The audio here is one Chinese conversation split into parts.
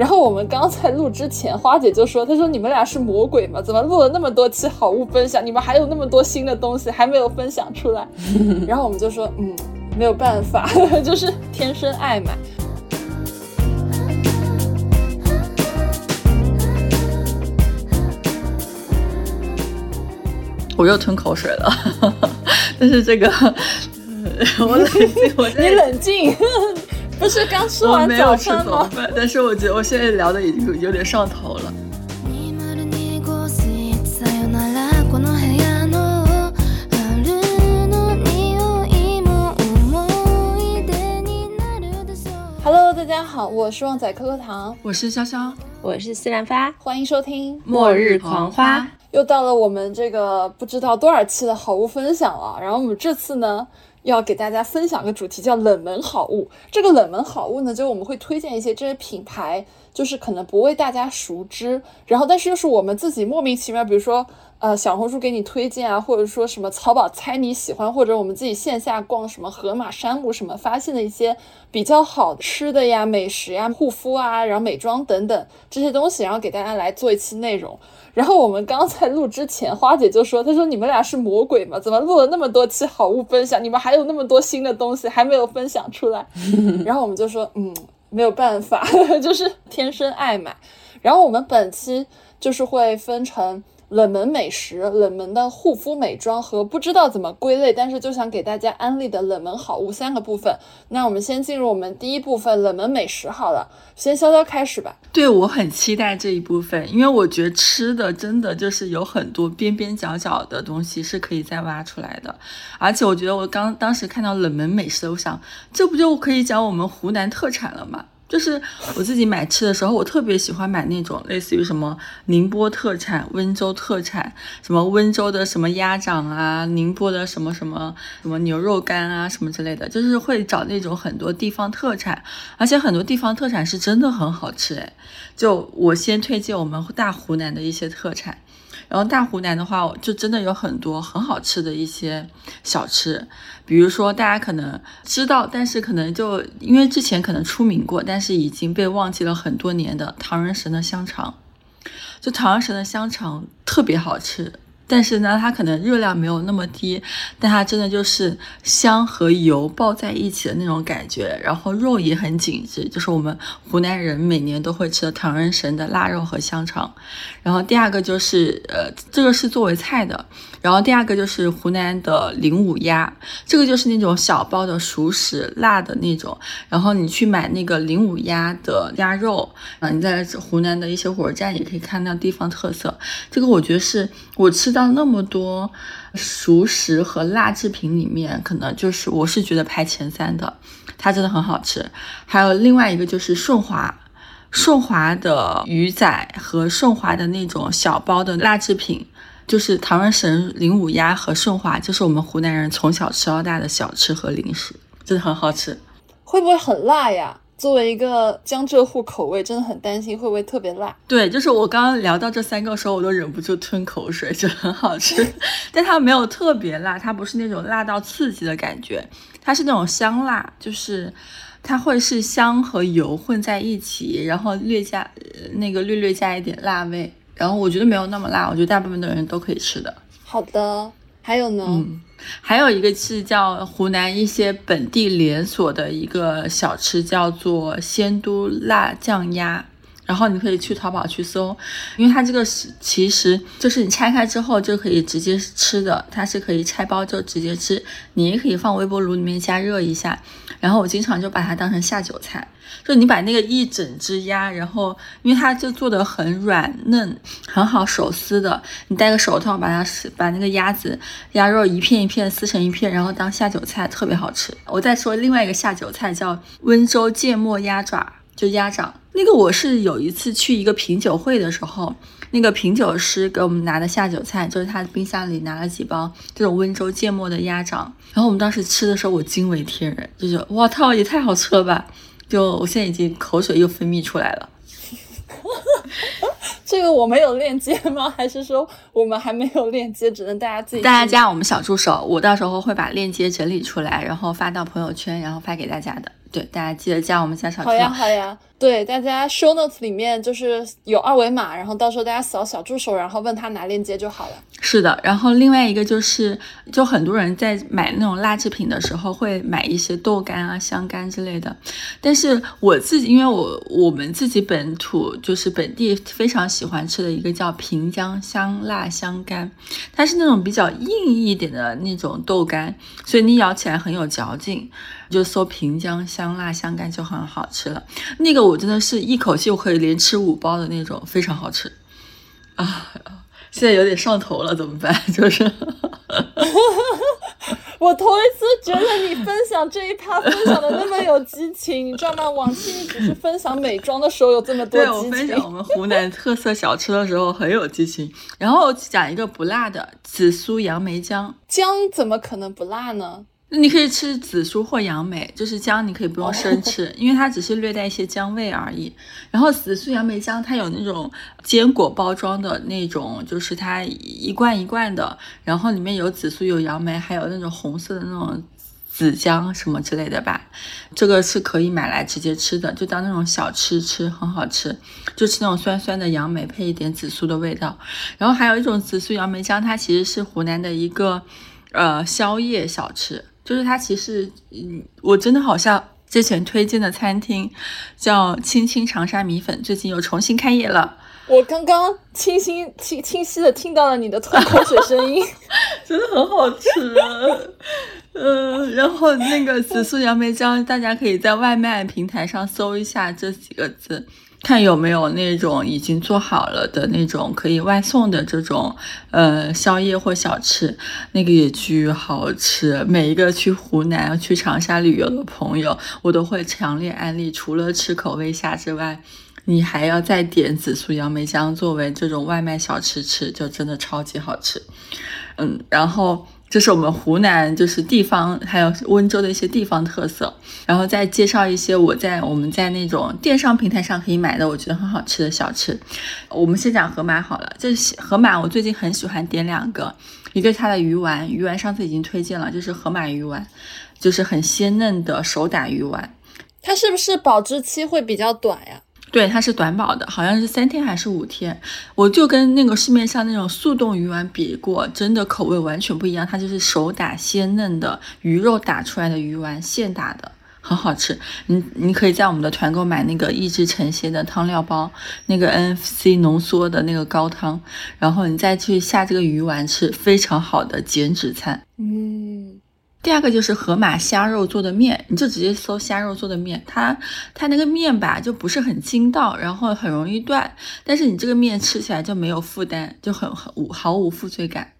然后我们刚在录之前，花姐就说：“她说你们俩是魔鬼吗？怎么录了那么多期好物分享，你们还有那么多新的东西还没有分享出来？” 然后我们就说：“嗯，没有办法，就是天生爱买。”我又吞口水了，但是这个，我冷静，我你冷静。不是刚吃完早餐吗？但是我觉得我现在聊的已经有点上头了。Hello，大家好，我是旺仔可可糖，我是潇潇，我是西兰花，欢迎收听《末日狂花》。又到了我们这个不知道多少期的好物分享了，然后我们这次呢。要给大家分享个主题，叫冷门好物。这个冷门好物呢，就我们会推荐一些这些品牌，就是可能不为大家熟知，然后但是又是我们自己莫名其妙，比如说呃小红书给你推荐啊，或者说什么淘宝猜你喜欢，或者我们自己线下逛什么盒马山姆什么发现的一些比较好吃的呀、美食呀、护肤啊，然后美妆等等这些东西，然后给大家来做一期内容。然后我们刚才录之前，花姐就说：“她说你们俩是魔鬼吗？怎么录了那么多期好物分享，你们还有那么多新的东西还没有分享出来？”然后我们就说：“嗯，没有办法，就是天生爱买。”然后我们本期就是会分成。冷门美食、冷门的护肤美妆和不知道怎么归类，但是就想给大家安利的冷门好物三个部分。那我们先进入我们第一部分冷门美食好了，先潇潇开始吧。对我很期待这一部分，因为我觉得吃的真的就是有很多边边角角的东西是可以再挖出来的。而且我觉得我刚当时看到冷门美食，我想这不就可以讲我们湖南特产了吗？就是我自己买吃的时候，我特别喜欢买那种类似于什么宁波特产、温州特产，什么温州的什么鸭掌啊，宁波的什么什么什么牛肉干啊，什么之类的，就是会找那种很多地方特产，而且很多地方特产是真的很好吃哎。就我先推荐我们大湖南的一些特产。然后大湖南的话，就真的有很多很好吃的一些小吃，比如说大家可能知道，但是可能就因为之前可能出名过，但是已经被忘记了很多年的唐人神的香肠，就唐人神的香肠特别好吃。但是呢，它可能热量没有那么低，但它真的就是香和油爆在一起的那种感觉，然后肉也很紧致，就是我们湖南人每年都会吃的唐人神的腊肉和香肠。然后第二个就是，呃，这个是作为菜的。然后第二个就是湖南的灵武鸭，这个就是那种小包的熟食，辣的那种。然后你去买那个灵武鸭的鸭肉，啊，你在湖南的一些火车站也可以看到地方特色。这个我觉得是我吃到。到那么多熟食和辣制品里面，可能就是我是觉得排前三的，它真的很好吃。还有另外一个就是顺华，顺华的鱼仔和顺华的那种小包的辣制品，就是唐人神灵武鸭和顺华，就是我们湖南人从小吃到大的小吃和零食，真的很好吃。会不会很辣呀？作为一个江浙沪口味，真的很担心会不会特别辣。对，就是我刚刚聊到这三个时候，我都忍不住吞口水，就很好吃。但它没有特别辣，它不是那种辣到刺激的感觉，它是那种香辣，就是它会是香和油混在一起，然后略加那个略略加一点辣味。然后我觉得没有那么辣，我觉得大部分的人都可以吃的。好的，还有呢？还有一个是叫湖南一些本地连锁的一个小吃，叫做仙都辣酱鸭。然后你可以去淘宝去搜，因为它这个是其实就是你拆开之后就可以直接吃的，它是可以拆包就直接吃，你也可以放微波炉里面加热一下。然后我经常就把它当成下酒菜，就你把那个一整只鸭，然后因为它就做的很软嫩，很好手撕的，你戴个手套把它撕，把那个鸭子鸭肉一片一片撕成一片，然后当下酒菜特别好吃。我再说另外一个下酒菜叫温州芥末鸭爪，就鸭掌。那个我是有一次去一个品酒会的时候，那个品酒师给我们拿的下酒菜，就是他冰箱里拿了几包这种温州芥末的鸭掌，然后我们当时吃的时候，我惊为天人，就是哇靠，也太好吃了吧！就我现在已经口水又分泌出来了。这个我没有链接吗？还是说我们还没有链接，只能大家自己？大家加我们小助手，我到时候会把链接整理出来，然后发到朋友圈，然后发给大家的。对，大家记得加我们家小助手。好呀，好呀。对，大家 show notes 里面就是有二维码，然后到时候大家扫小助手，然后问他拿链接就好了。是的，然后另外一个就是，就很多人在买那种辣制品的时候会买一些豆干啊、香干之类的。但是我自己，因为我我们自己本土就是本地非常喜欢吃的一个叫平江香辣香干，它是那种比较硬一点的那种豆干，所以你咬起来很有嚼劲。就搜平江香辣香干就很好吃了。那个我真的是一口气我可以连吃五包的那种，非常好吃啊。现在有点上头了，怎么办？就是，我头一次觉得你分享这一趴分享的那么有激情，你知道吗？往期你只是分享美妆的时候有这么多激情。对我分享我们湖南特色小吃的时候很有激情。然后讲一个不辣的紫苏杨梅姜，姜怎么可能不辣呢？那你可以吃紫苏或杨梅，就是姜，你可以不用生吃，因为它只是略带一些姜味而已。然后紫苏杨梅姜，它有那种坚果包装的那种，就是它一罐一罐的，然后里面有紫苏、有杨梅，还有那种红色的那种紫姜什么之类的吧。这个是可以买来直接吃的，就当那种小吃吃，很好吃。就吃那种酸酸的杨梅，配一点紫苏的味道。然后还有一种紫苏杨梅姜，它其实是湖南的一个呃宵夜小吃。就是它其实，嗯，我真的好像之前推荐的餐厅叫青青长沙米粉，最近又重新开业了。我刚刚清新清清晰的听到了你的吞口水声音，真的很好吃。嗯，然后那个紫苏杨梅姜，大家可以在外卖平台上搜一下这几个字。看有没有那种已经做好了的那种可以外送的这种呃宵夜或小吃，那个也巨好吃。每一个去湖南、去长沙旅游的朋友，我都会强烈安利。除了吃口味虾之外，你还要再点紫苏杨梅姜作为这种外卖小吃吃，就真的超级好吃。嗯，然后。这是我们湖南，就是地方，还有温州的一些地方特色，然后再介绍一些我在我们在那种电商平台上可以买的，我觉得很好吃的小吃。我们先讲河马好了，这河马我最近很喜欢点两个，一个它的鱼丸，鱼丸上次已经推荐了，就是河马鱼丸，就是很鲜嫩的手打鱼丸。它是不是保质期会比较短呀？对，它是短保的，好像是三天还是五天。我就跟那个市面上那种速冻鱼丸比过，真的口味完全不一样。它就是手打鲜嫩的鱼肉打出来的鱼丸，现打的，很好吃。你你可以在我们的团购买那个益智成鲜的汤料包，那个 NFC 浓缩的那个高汤，然后你再去下这个鱼丸吃，非常好的减脂餐。嗯。第二个就是河马虾肉做的面，你就直接搜虾肉做的面，它它那个面吧就不是很筋道，然后很容易断，但是你这个面吃起来就没有负担，就很无毫无负罪感。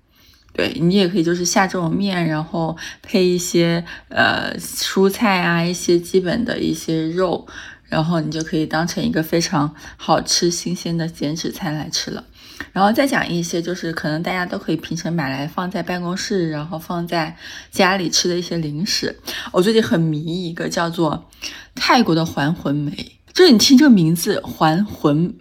对你也可以就是下这种面，然后配一些呃蔬菜啊，一些基本的一些肉，然后你就可以当成一个非常好吃新鲜的减脂餐来吃了。然后再讲一些，就是可能大家都可以平时买来放在办公室，然后放在家里吃的一些零食。我最近很迷一个叫做泰国的还魂梅，就是你听这个名字还魂，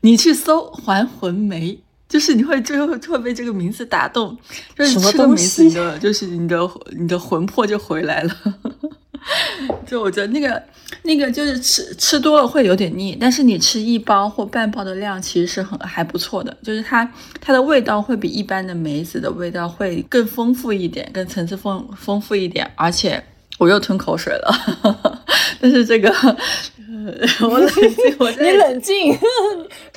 你去搜还魂梅，就是你会最后会被这个名字打动，就是吃个梅子的，就是你的你的魂魄就回来了。就我觉得那个那个就是吃吃多了会有点腻，但是你吃一包或半包的量其实是很还不错的，就是它它的味道会比一般的梅子的味道会更丰富一点，更层次丰丰富一点，而且我又吞口水了，但是这个 我冷静，我你冷静，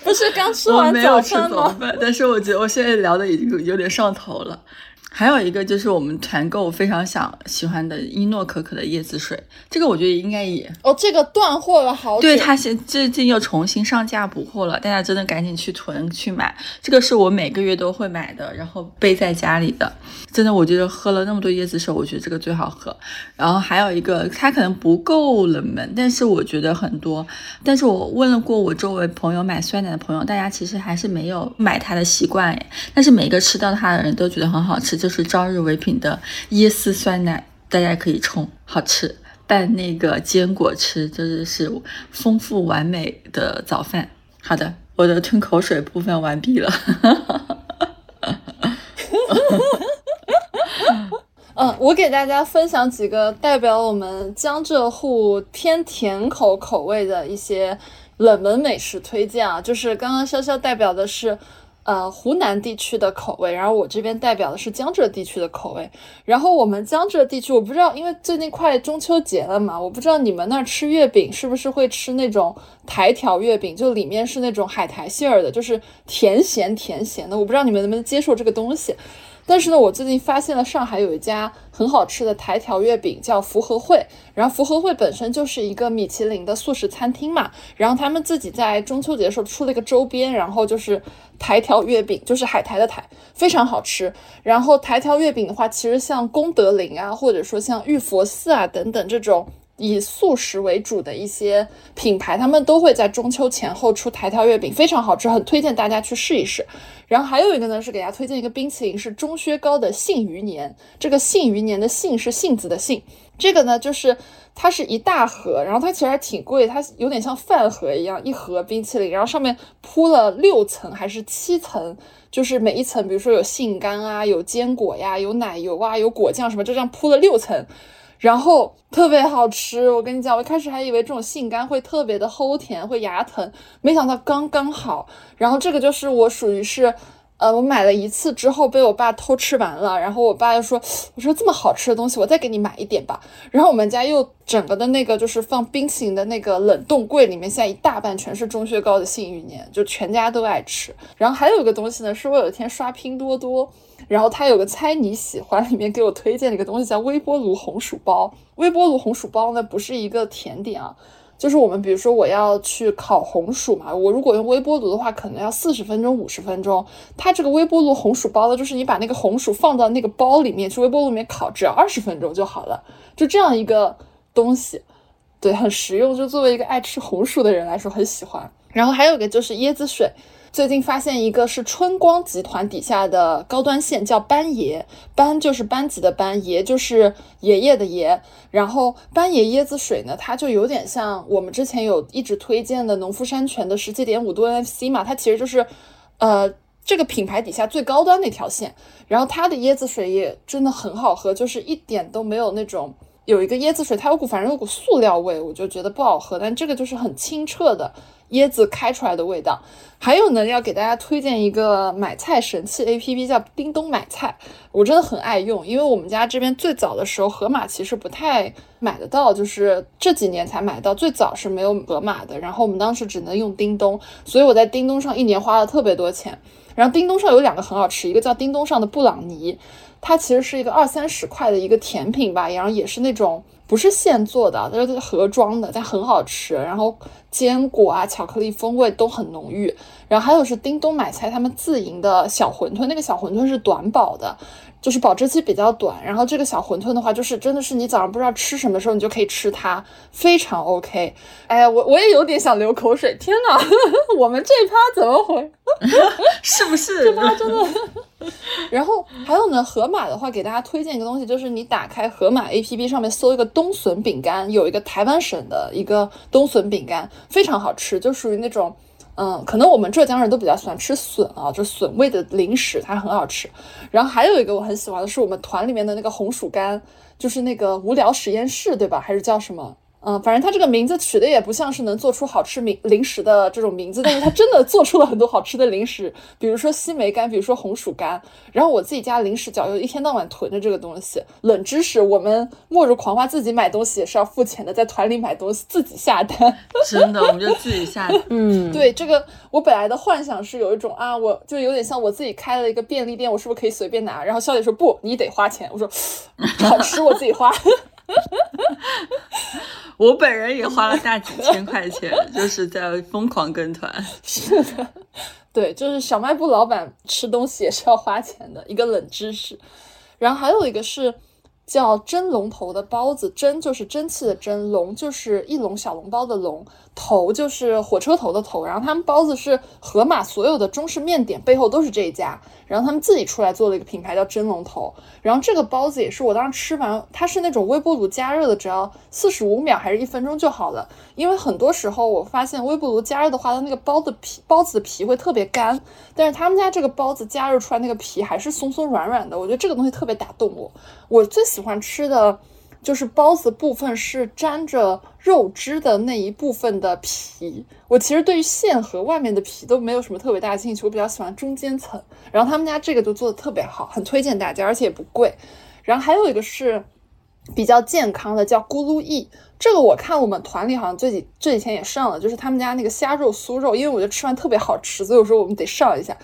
不是刚吃完早餐吗？但是我觉得我现在聊的已经有点上头了。还有一个就是我们团购非常想喜欢的伊诺可可的椰子水，这个我觉得应该也哦，这个断货了好久，对它现最近又重新上架补货了，大家真的赶紧去囤去买，这个是我每个月都会买的，然后备在家里的，真的我觉得喝了那么多椰子水，我觉得这个最好喝。然后还有一个它可能不够冷门，但是我觉得很多，但是我问了过我周围朋友买酸奶的朋友，大家其实还是没有买它的习惯诶，但是每个吃到它的人都觉得很好吃。就是朝日唯品的椰丝酸奶，大家可以冲，好吃，拌那个坚果吃，真的是丰富完美的早饭。好的，我的吞口水部分完毕了。嗯，我给大家分享几个代表我们江浙沪偏甜口口味的一些冷门美食推荐啊，就是刚刚潇潇代表的是。呃，湖南地区的口味，然后我这边代表的是江浙地区的口味。然后我们江浙地区，我不知道，因为最近快中秋节了嘛，我不知道你们那儿吃月饼是不是会吃那种台条月饼，就里面是那种海苔馅儿的，就是甜咸甜咸的。我不知道你们能不能接受这个东西。但是呢，我最近发现了上海有一家很好吃的台条月饼，叫福和汇。然后福和汇本身就是一个米其林的素食餐厅嘛，然后他们自己在中秋节的时候出了一个周边，然后就是台条月饼，就是海苔的苔，非常好吃。然后台条月饼的话，其实像功德林啊，或者说像玉佛寺啊等等这种。以素食为主的一些品牌，他们都会在中秋前后出台条月饼，非常好吃，很推荐大家去试一试。然后还有一个呢，是给大家推荐一个冰淇淋，是钟薛高的杏余年。这个杏余年的杏是杏子的杏，这个呢就是它是一大盒，然后它其实还挺贵，它有点像饭盒一样，一盒冰淇淋，然后上面铺了六层还是七层，就是每一层，比如说有杏干啊，有坚果呀，有奶油啊，有果酱什么，就这样铺了六层。然后特别好吃，我跟你讲，我一开始还以为这种杏干会特别的齁甜，会牙疼，没想到刚刚好。然后这个就是我属于是，呃，我买了一次之后被我爸偷吃完了，然后我爸又说，我说这么好吃的东西，我再给你买一点吧。然后我们家又整个的那个就是放冰淇淋的那个冷冻柜里面，现在一大半全是钟薛高的幸运年，就全家都爱吃。然后还有一个东西呢，是我有一天刷拼多多。然后他有个猜你喜欢，里面给我推荐了一个东西，叫微波炉红薯包。微波炉红薯包呢，不是一个甜点啊，就是我们比如说我要去烤红薯嘛，我如果用微波炉的话，可能要四十分钟、五十分钟。它这个微波炉红薯包呢，就是你把那个红薯放到那个包里面去微波炉里面烤，只要二十分钟就好了，就这样一个东西，对，很实用。就作为一个爱吃红薯的人来说，很喜欢。然后还有一个就是椰子水。最近发现一个是春光集团底下的高端线，叫班爷，班就是班级的班，爷就是爷爷的爷。然后班爷椰子水呢，它就有点像我们之前有一直推荐的农夫山泉的十七点五度 NFC 嘛，它其实就是，呃，这个品牌底下最高端那条线。然后它的椰子水也真的很好喝，就是一点都没有那种有一个椰子水，它有股反正有股塑料味，我就觉得不好喝。但这个就是很清澈的。椰子开出来的味道，还有呢，要给大家推荐一个买菜神器 A P P，叫叮咚买菜。我真的很爱用，因为我们家这边最早的时候，盒马其实不太买得到，就是这几年才买到，最早是没有盒马的。然后我们当时只能用叮咚，所以我在叮咚上一年花了特别多钱。然后叮咚上有两个很好吃，一个叫叮咚上的布朗尼，它其实是一个二三十块的一个甜品吧，然后也是那种。不是现做的，它是盒装的，但很好吃。然后坚果啊、巧克力风味都很浓郁。然后还有是叮咚买菜他们自营的小馄饨，那个小馄饨是短保的。就是保质期比较短，然后这个小馄饨的话，就是真的是你早上不知道吃什么时候，你就可以吃它，非常 OK。哎呀，我我也有点想流口水，天哪，我们这趴怎么回？是不是？这趴真的。然后还有呢，盒马的话，给大家推荐一个东西，就是你打开盒马 APP 上面搜一个冬笋饼干，有一个台湾省的一个冬笋饼干，非常好吃，就属于那种。嗯，可能我们浙江人都比较喜欢吃笋啊，就笋味的零食，它很好吃。然后还有一个我很喜欢的是我们团里面的那个红薯干，就是那个无聊实验室，对吧？还是叫什么？嗯，反正它这个名字取的也不像是能做出好吃名零食的这种名字，但是它真的做出了很多好吃的零食，比如说西梅干，比如说红薯干。然后我自己家零食角又一天到晚囤着这个东西。冷知识，我们末日狂花自己买东西也是要付钱的，在团里买东西自己下单。真的，我们就自己下。嗯，对，这个我本来的幻想是有一种啊，我就有点像我自己开了一个便利店，我是不是可以随便拿？然后小姐说不，你得花钱。我说 好吃我自己花。我本人也花了大几千块钱，就是在疯狂跟团。是的，对，就是小卖部老板吃东西也是要花钱的一个冷知识。然后还有一个是，叫蒸笼头的包子，蒸就是蒸汽的蒸，笼就是一笼小笼包的笼，头就是火车头的头。然后他们包子是盒马所有的中式面点背后都是这一家，然后他们自己出来做了一个品牌叫蒸笼头。然后这个包子也是我当时吃完，它是那种微波炉加热的，只要四十五秒还是一分钟就好了。因为很多时候我发现微波炉加热的话，它那个包的皮包子的皮会特别干，但是他们家这个包子加热出来那个皮还是松松软软的，我觉得这个东西特别打动我。我最喜欢吃的就是包子部分是沾着肉汁的那一部分的皮。我其实对于馅和外面的皮都没有什么特别大的兴趣，我比较喜欢中间层。然后他们家这个就做的特别好，很推荐大家，而且也不贵。然后还有一个是比较健康的，叫咕噜意。这个我看我们团里好像最近这几天也上了，就是他们家那个虾肉酥肉，因为我觉得吃完特别好吃，所以我说我们得上一下。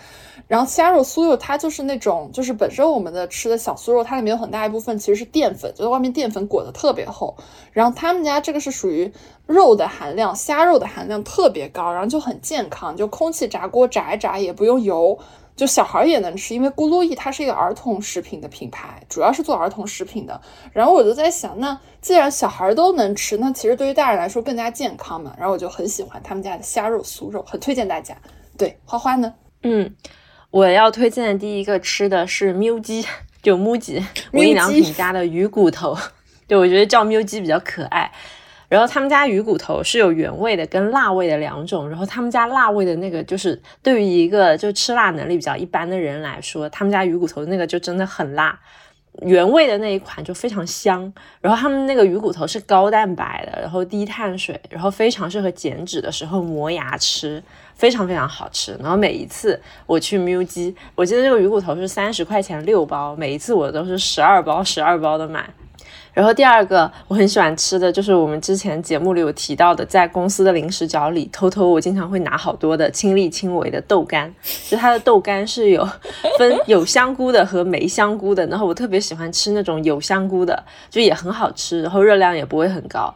然后虾肉酥肉它就是那种，就是本身我们的吃的小酥肉，它里面有很大一部分其实是淀粉，就是外面淀粉裹得特别厚。然后他们家这个是属于肉的含量，虾肉的含量特别高，然后就很健康，就空气炸锅炸一炸也不用油，就小孩也能吃。因为咕噜意它是一个儿童食品的品牌，主要是做儿童食品的。然后我就在想，那既然小孩都能吃，那其实对于大人来说更加健康嘛。然后我就很喜欢他们家的虾肉酥肉，很推荐大家。对，花花呢？嗯。我要推荐的第一个吃的是喵鸡，就木吉无印良品家的鱼骨头。对，我觉得叫喵鸡比较可爱。然后他们家鱼骨头是有原味的跟辣味的两种。然后他们家辣味的那个，就是对于一个就吃辣能力比较一般的人来说，他们家鱼骨头那个就真的很辣。原味的那一款就非常香。然后他们那个鱼骨头是高蛋白的，然后低碳水，然后非常适合减脂的时候磨牙吃。非常非常好吃，然后每一次我去喵鸡，我记得这个鱼骨头是三十块钱六包，每一次我都是十二包十二包的买。然后第二个我很喜欢吃的就是我们之前节目里有提到的，在公司的零食角里偷偷我经常会拿好多的亲力亲为的豆干，就它的豆干是有分 有香菇的和没香菇的，然后我特别喜欢吃那种有香菇的，就也很好吃，然后热量也不会很高。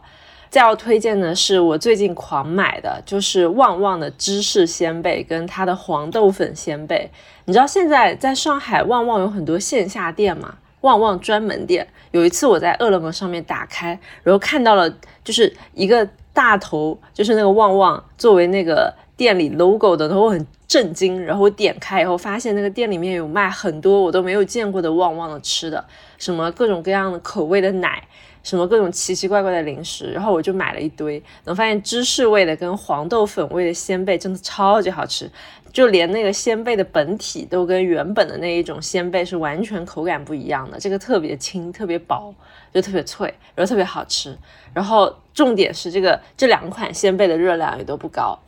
再要推荐的是我最近狂买的，就是旺旺的芝士鲜贝跟它的黄豆粉鲜贝。你知道现在在上海旺旺有很多线下店吗？旺旺专门店。有一次我在饿了么上面打开，然后看到了就是一个大头，就是那个旺旺作为那个店里 logo 的，然后我很震惊。然后我点开以后发现那个店里面有卖很多我都没有见过的旺旺的吃的，什么各种各样的口味的奶。什么各种奇奇怪怪的零食，然后我就买了一堆，然后发现芝士味的跟黄豆粉味的鲜贝真的超级好吃，就连那个鲜贝的本体都跟原本的那一种鲜贝是完全口感不一样的，这个特别轻，特别薄，就特别脆，然后特别好吃。然后重点是这个这两款鲜贝的热量也都不高，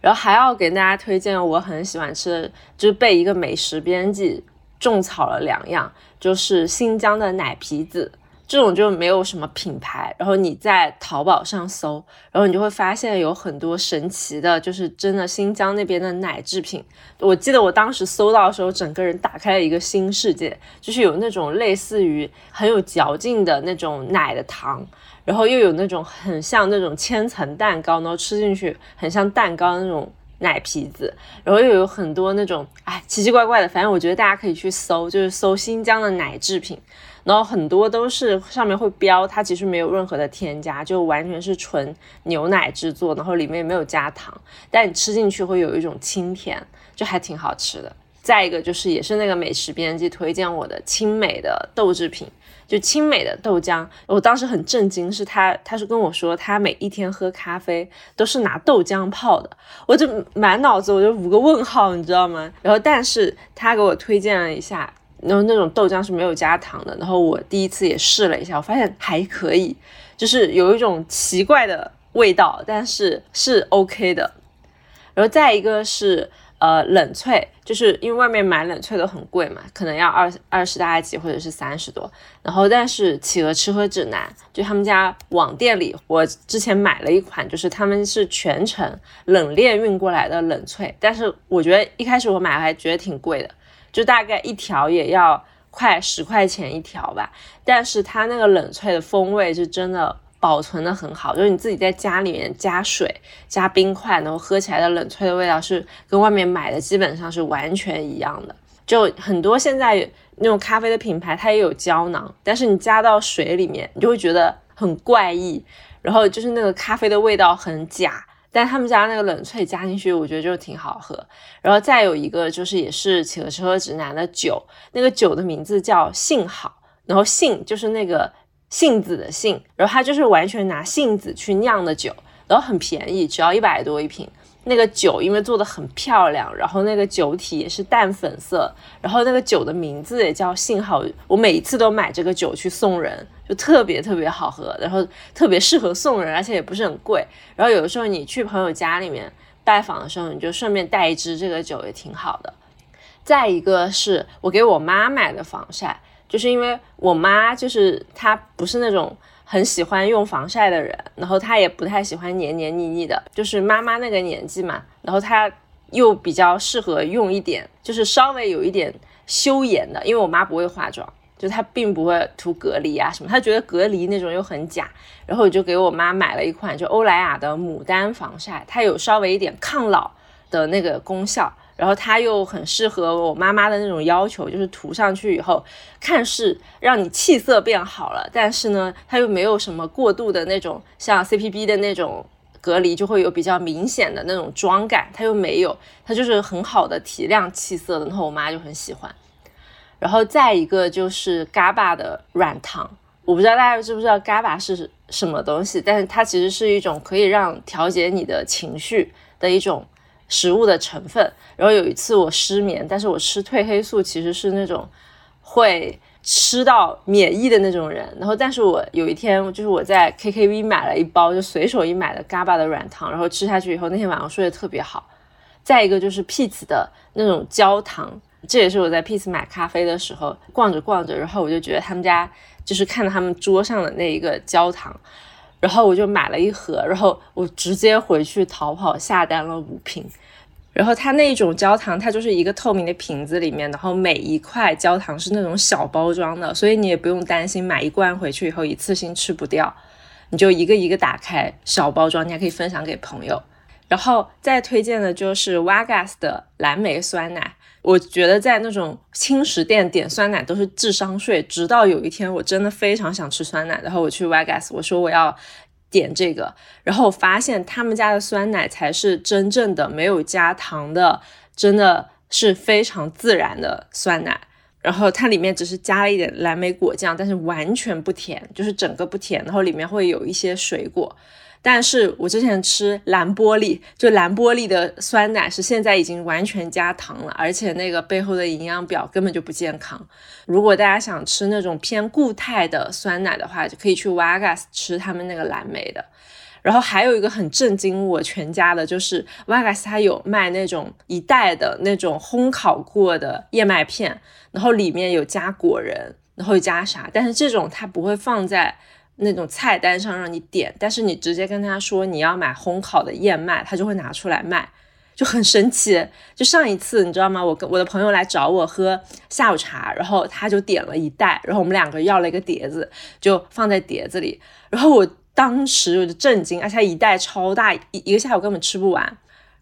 然后还要给大家推荐我很喜欢吃的，就是被一个美食编辑种草了两样，就是新疆的奶皮子。这种就没有什么品牌，然后你在淘宝上搜，然后你就会发现有很多神奇的，就是真的新疆那边的奶制品。我记得我当时搜到的时候，整个人打开了一个新世界，就是有那种类似于很有嚼劲的那种奶的糖，然后又有那种很像那种千层蛋糕，然后吃进去很像蛋糕那种奶皮子，然后又有很多那种哎奇奇怪怪的，反正我觉得大家可以去搜，就是搜新疆的奶制品。然后很多都是上面会标，它其实没有任何的添加，就完全是纯牛奶制作，然后里面没有加糖，但你吃进去会有一种清甜，就还挺好吃的。再一个就是也是那个美食编辑推荐我的青美的豆制品，就青美的豆浆，我当时很震惊，是他他是跟我说他每一天喝咖啡都是拿豆浆泡的，我就满脑子我就五个问号，你知道吗？然后但是他给我推荐了一下。然后那种豆浆是没有加糖的，然后我第一次也试了一下，我发现还可以，就是有一种奇怪的味道，但是是 OK 的。然后再一个是呃冷萃，就是因为外面买冷萃都很贵嘛，可能要二二十大几或者是三十多。然后但是企鹅吃喝指南就他们家网店里，我之前买了一款，就是他们是全程冷链运过来的冷萃，但是我觉得一开始我买还觉得挺贵的。就大概一条也要快十块钱一条吧，但是它那个冷萃的风味是真的保存的很好，就是你自己在家里面加水加冰块，然后喝起来的冷萃的味道是跟外面买的基本上是完全一样的。就很多现在那种咖啡的品牌，它也有胶囊，但是你加到水里面，你就会觉得很怪异，然后就是那个咖啡的味道很假。但他们家那个冷萃加进去，我觉得就挺好喝。然后再有一个就是也是企鹅吃喝指南的酒，那个酒的名字叫幸好，然后幸就是那个杏子的杏，然后它就是完全拿杏子去酿的酒，然后很便宜，只要一百多一瓶。那个酒因为做的很漂亮，然后那个酒体也是淡粉色，然后那个酒的名字也叫幸好。我每一次都买这个酒去送人，就特别特别好喝，然后特别适合送人，而且也不是很贵。然后有的时候你去朋友家里面拜访的时候，你就顺便带一支这个酒也挺好的。再一个是我给我妈买的防晒，就是因为我妈就是她不是那种。很喜欢用防晒的人，然后他也不太喜欢黏黏腻腻的，就是妈妈那个年纪嘛，然后他又比较适合用一点，就是稍微有一点修颜的，因为我妈不会化妆，就她并不会涂隔离啊什么，她觉得隔离那种又很假，然后我就给我妈买了一款就欧莱雅的牡丹防晒，它有稍微一点抗老的那个功效。然后它又很适合我妈妈的那种要求，就是涂上去以后，看似让你气色变好了，但是呢，它又没有什么过度的那种像 CPB 的那种隔离，就会有比较明显的那种妆感，它又没有，它就是很好的提亮气色的。然后我妈就很喜欢。然后再一个就是 GABA 的软糖，我不知道大家知不知道 GABA 是什么东西，但是它其实是一种可以让调节你的情绪的一种。食物的成分，然后有一次我失眠，但是我吃褪黑素其实是那种会吃到免疫的那种人，然后但是我有一天就是我在 KKV 买了一包，就随手一买的 GABA 的软糖，然后吃下去以后，那天晚上睡得特别好。再一个就是 Peace 的那种焦糖，这也是我在 Peace 买咖啡的时候逛着逛着，然后我就觉得他们家就是看到他们桌上的那一个焦糖。然后我就买了一盒，然后我直接回去淘宝下单了五瓶。然后它那种焦糖，它就是一个透明的瓶子里面，然后每一块焦糖是那种小包装的，所以你也不用担心买一罐回去以后一次性吃不掉，你就一个一个打开小包装，你还可以分享给朋友。然后再推荐的就是 Vagas 的蓝莓酸奶。我觉得在那种轻食店点酸奶都是智商税。直到有一天我真的非常想吃酸奶，然后我去 Vegas，我说我要点这个，然后我发现他们家的酸奶才是真正的没有加糖的，真的是非常自然的酸奶。然后它里面只是加了一点蓝莓果酱，但是完全不甜，就是整个不甜，然后里面会有一些水果。但是我之前吃蓝玻璃，就蓝玻璃的酸奶是现在已经完全加糖了，而且那个背后的营养表根本就不健康。如果大家想吃那种偏固态的酸奶的话，就可以去 Vagas 吃他们那个蓝莓的。然后还有一个很震惊我全家的，就是 Vagas 它有卖那种一袋的那种烘烤过的燕麦片，然后里面有加果仁，然后加啥，但是这种它不会放在。那种菜单上让你点，但是你直接跟他说你要买烘烤的燕麦，他就会拿出来卖，就很神奇。就上一次你知道吗？我跟我的朋友来找我喝下午茶，然后他就点了一袋，然后我们两个要了一个碟子，就放在碟子里。然后我当时我就震惊，而且一袋超大，一一个下午根本吃不完。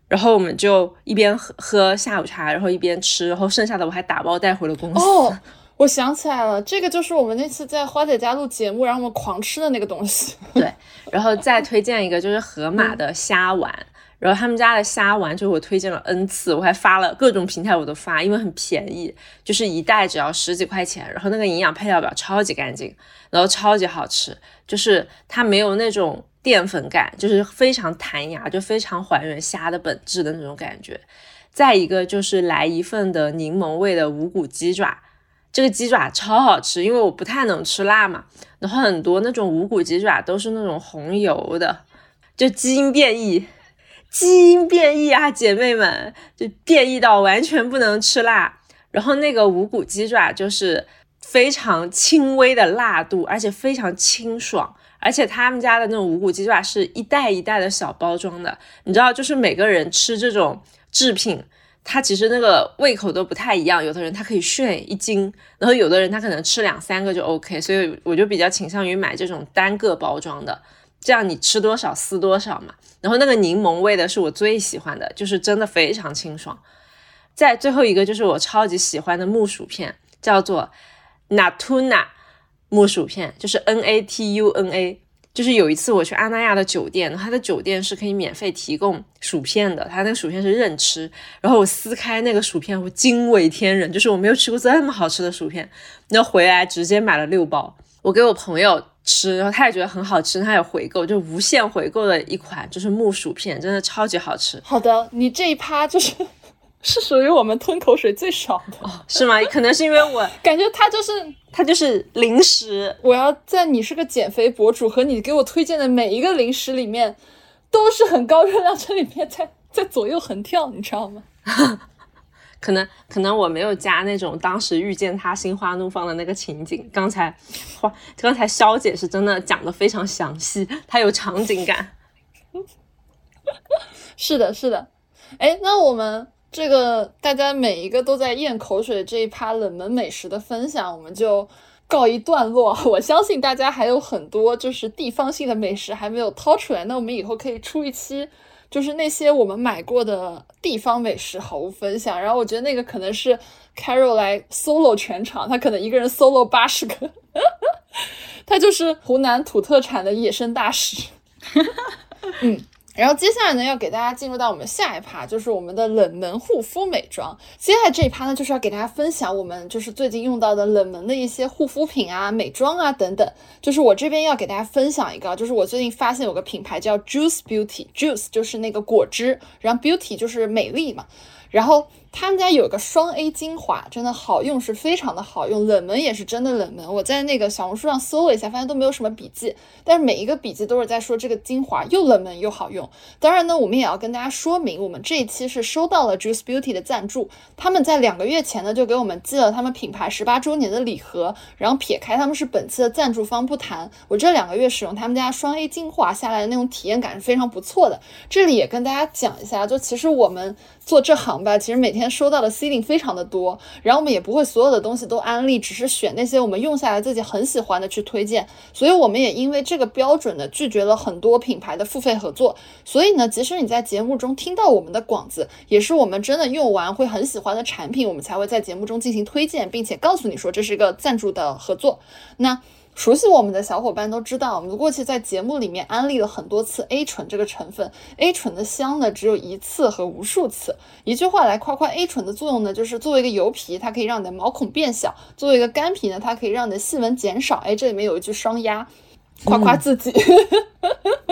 然后我们就一边喝喝下午茶，然后一边吃，然后剩下的我还打包带回了公司。哦我想起来了，这个就是我们那次在花姐家录节目，然后我们狂吃的那个东西。对，然后再推荐一个就是盒马的虾丸，然后他们家的虾丸就我推荐了 N 次，我还发了各种平台我都发，因为很便宜，就是一袋只要十几块钱，然后那个营养配料表超级干净，然后超级好吃，就是它没有那种淀粉感，就是非常弹牙，就非常还原虾的本质的那种感觉。再一个就是来一份的柠檬味的无骨鸡爪。这个鸡爪超好吃，因为我不太能吃辣嘛。然后很多那种无骨鸡爪都是那种红油的，就基因变异，基因变异啊，姐妹们，就变异到完全不能吃辣。然后那个无骨鸡爪就是非常轻微的辣度，而且非常清爽。而且他们家的那种无骨鸡爪是一袋一袋的小包装的，你知道，就是每个人吃这种制品。他其实那个胃口都不太一样，有的人他可以炫一斤，然后有的人他可能吃两三个就 OK，所以我就比较倾向于买这种单个包装的，这样你吃多少撕多少嘛。然后那个柠檬味的是我最喜欢的，就是真的非常清爽。再最后一个就是我超级喜欢的木薯片，叫做 Natuna 木薯片，就是 N A T U N A。就是有一次我去阿那亚的酒店，它的酒店是可以免费提供薯片的，它那个薯片是任吃。然后我撕开那个薯片，我惊为天人，就是我没有吃过这么好吃的薯片。然后回来直接买了六包，我给我朋友吃，然后他也觉得很好吃，他有回购，就无限回购的一款，就是木薯片，真的超级好吃。好的，你这一趴就是。是属于我们吞口水最少的哦，是吗？可能是因为我 感觉它就是它就是零食。我要在你是个减肥博主和你给我推荐的每一个零食里面，都是很高热量，这里面在在左右横跳，你知道吗？可能可能我没有加那种当时遇见他心花怒放的那个情景。刚才花刚才肖姐是真的讲的非常详细，她有场景感。是的，是的。哎，那我们。这个大家每一个都在咽口水这一趴冷门美食的分享，我们就告一段落。我相信大家还有很多就是地方性的美食还没有掏出来，那我们以后可以出一期，就是那些我们买过的地方美食毫无分享。然后我觉得那个可能是 Carol 来 solo 全场，他可能一个人 solo 八十个，他就是湖南土特产的野生大使。嗯。然后接下来呢，要给大家进入到我们下一趴，就是我们的冷门护肤美妆。接下来这一趴呢，就是要给大家分享我们就是最近用到的冷门的一些护肤品啊、美妆啊等等。就是我这边要给大家分享一个，就是我最近发现有个品牌叫 Juice Beauty，Juice 就是那个果汁，然后 Beauty 就是美丽嘛，然后。他们家有个双 A 精华，真的好用，是非常的好用。冷门也是真的冷门。我在那个小红书上搜了一下，发现都没有什么笔记，但是每一个笔记都是在说这个精华又冷门又好用。当然呢，我们也要跟大家说明，我们这一期是收到了 Juice Beauty 的赞助，他们在两个月前呢就给我们寄了他们品牌十八周年的礼盒。然后撇开他们是本期的赞助方不谈，我这两个月使用他们家双 A 精华下来的那种体验感是非常不错的。这里也跟大家讲一下，就其实我们。做这行吧，其实每天天收到的 C 令非常的多，然后我们也不会所有的东西都安利，只是选那些我们用下来自己很喜欢的去推荐。所以我们也因为这个标准的拒绝了很多品牌的付费合作。所以呢，即使你在节目中听到我们的广子，也是我们真的用完会很喜欢的产品，我们才会在节目中进行推荐，并且告诉你说这是一个赞助的合作。那。熟悉我们的小伙伴都知道，我们过去在节目里面安利了很多次 A 醇这个成分。A 醇的香呢，只有一次和无数次。一句话来夸夸 A 醇的作用呢，就是作为一个油皮，它可以让你的毛孔变小；作为一个干皮呢，它可以让你的细纹减少。哎，这里面有一句双压，夸夸自己，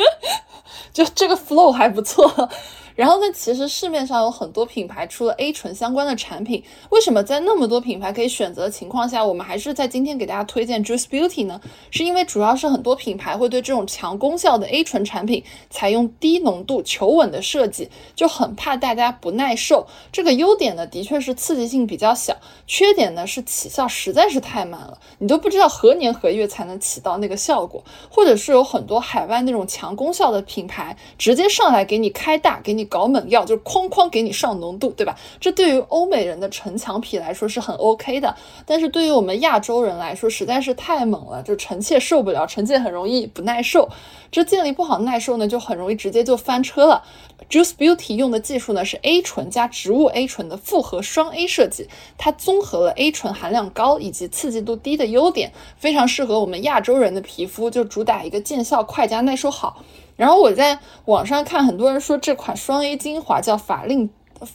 就这个 flow 还不错。然后呢，其实市面上有很多品牌出了 A 醇相关的产品，为什么在那么多品牌可以选择的情况下，我们还是在今天给大家推荐 Juice Beauty 呢？是因为主要是很多品牌会对这种强功效的 A 醇产品采用低浓度求稳的设计，就很怕大家不耐受。这个优点呢，的确是刺激性比较小，缺点呢是起效实在是太慢了，你都不知道何年何月才能起到那个效果，或者是有很多海外那种强功效的品牌直接上来给你开大，给你。搞猛药就是哐哐给你上浓度，对吧？这对于欧美人的城墙皮来说是很 OK 的，但是对于我们亚洲人来说实在是太猛了，就臣妾受不了，臣妾很容易不耐受。这建立不好耐受呢，就很容易直接就翻车了。Juice Beauty 用的技术呢是 A 醇加植物 A 醇的复合双 A 设计，它综合了 A 醇含量高以及刺激度低的优点，非常适合我们亚洲人的皮肤，就主打一个见效快加耐受好。然后我在网上看很多人说这款双 A 精华叫法令，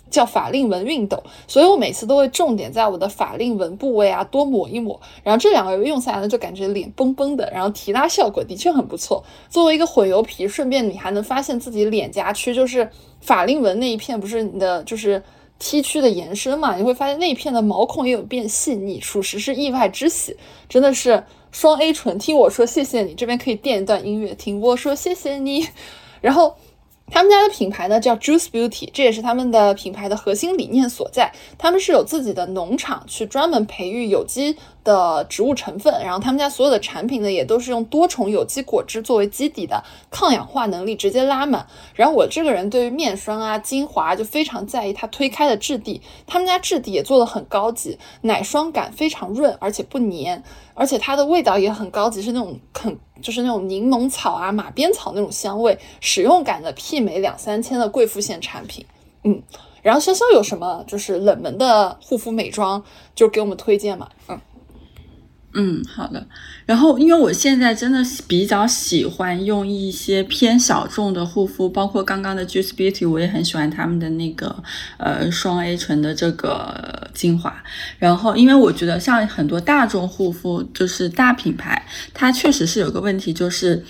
叫法令纹熨斗，所以我每次都会重点在我的法令纹部位啊多抹一抹。然后这两个用下来呢，就感觉脸绷绷的，然后提拉效果的确很不错。作为一个混油皮，顺便你还能发现自己脸颊区就是法令纹那一片，不是你的就是 T 区的延伸嘛？你会发现那一片的毛孔也有变细腻，属实是意外之喜，真的是。双 A 醇，听我说谢谢你，这边可以垫一段音乐，听我说谢谢你，然后。他们家的品牌呢叫 Juice Beauty，这也是他们的品牌的核心理念所在。他们是有自己的农场去专门培育有机的植物成分，然后他们家所有的产品呢也都是用多重有机果汁作为基底的，抗氧化能力直接拉满。然后我这个人对于面霜啊、精华就非常在意它推开的质地，他们家质地也做的很高级，奶霜感非常润，而且不粘，而且它的味道也很高级，是那种很。就是那种柠檬草啊、马鞭草那种香味，使用感的媲美两三千的贵妇线产品。嗯，然后潇潇有什么就是冷门的护肤美妆，就给我们推荐嘛？嗯。嗯，好的。然后，因为我现在真的比较喜欢用一些偏小众的护肤，包括刚刚的 Juice Beauty，我也很喜欢他们的那个呃双 A 醇的这个精华。然后，因为我觉得像很多大众护肤，就是大品牌，它确实是有个问题，就是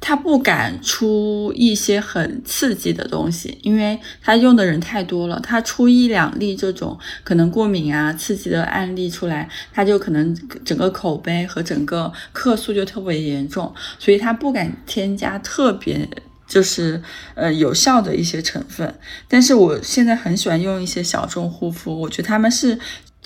它不敢出一些很刺激的东西，因为它用的人太多了，它出一两例这种可能过敏啊、刺激的案例出来，它就可能整个口碑和整个。客诉就特别严重，所以他不敢添加特别就是呃有效的一些成分。但是我现在很喜欢用一些小众护肤，我觉得他们是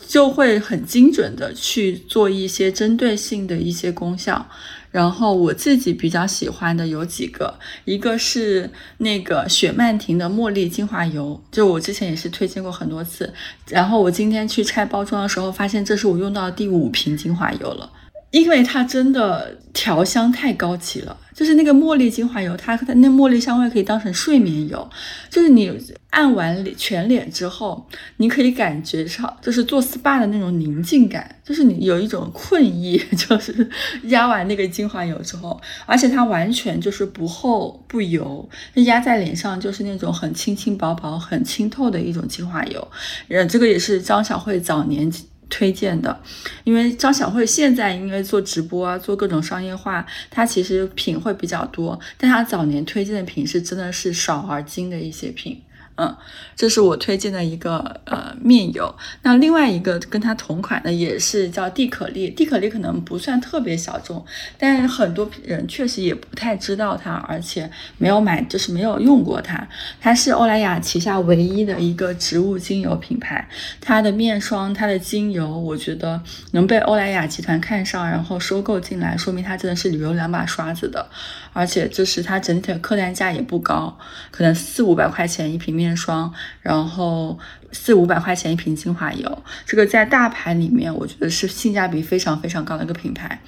就会很精准的去做一些针对性的一些功效。然后我自己比较喜欢的有几个，一个是那个雪曼婷的茉莉精华油，就我之前也是推荐过很多次。然后我今天去拆包装的时候，发现这是我用到第五瓶精华油了。因为它真的调香太高级了，就是那个茉莉精华油，它它那茉莉香味可以当成睡眠油，就是你按完脸全脸之后，你可以感觉上就是做 SPA 的那种宁静感，就是你有一种困意，就是压完那个精华油之后，而且它完全就是不厚不油，压在脸上就是那种很轻轻薄薄、很清透的一种精华油，呃，这个也是张小慧早年。推荐的，因为张小慧现在因为做直播啊，做各种商业化，她其实品会比较多，但她早年推荐的品是真的是少而精的一些品。嗯，这是我推荐的一个呃面油。那另外一个跟它同款的也是叫蒂可丽，蒂可丽可能不算特别小众，但很多人确实也不太知道它，而且没有买，就是没有用过它。它是欧莱雅旗下唯一的一个植物精油品牌，它的面霜、它的精油，我觉得能被欧莱雅集团看上，然后收购进来，说明它真的是旅游两把刷子的。而且就是它整体的客单价也不高，可能四五百块钱一瓶面霜，然后四五百块钱一瓶精华油，这个在大牌里面我觉得是性价比非常非常高的一个品牌。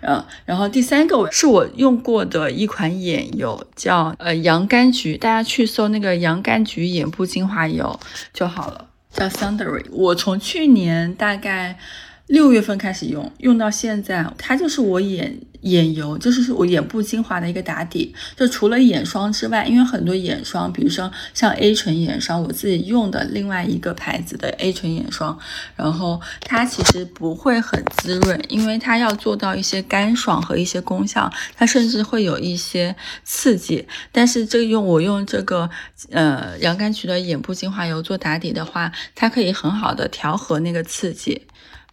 嗯，然后第三个是我用过的一款眼油，叫呃洋甘菊，大家去搜那个洋甘菊眼部精华油就好了，叫 Sundery。我从去年大概六月份开始用，用到现在，它就是我眼。眼油就是我眼部精华的一个打底，就除了眼霜之外，因为很多眼霜，比如说像 A 醇眼霜，我自己用的另外一个牌子的 A 醇眼霜，然后它其实不会很滋润，因为它要做到一些干爽和一些功效，它甚至会有一些刺激。但是这用我用这个呃洋甘菊的眼部精华油做打底的话，它可以很好的调和那个刺激。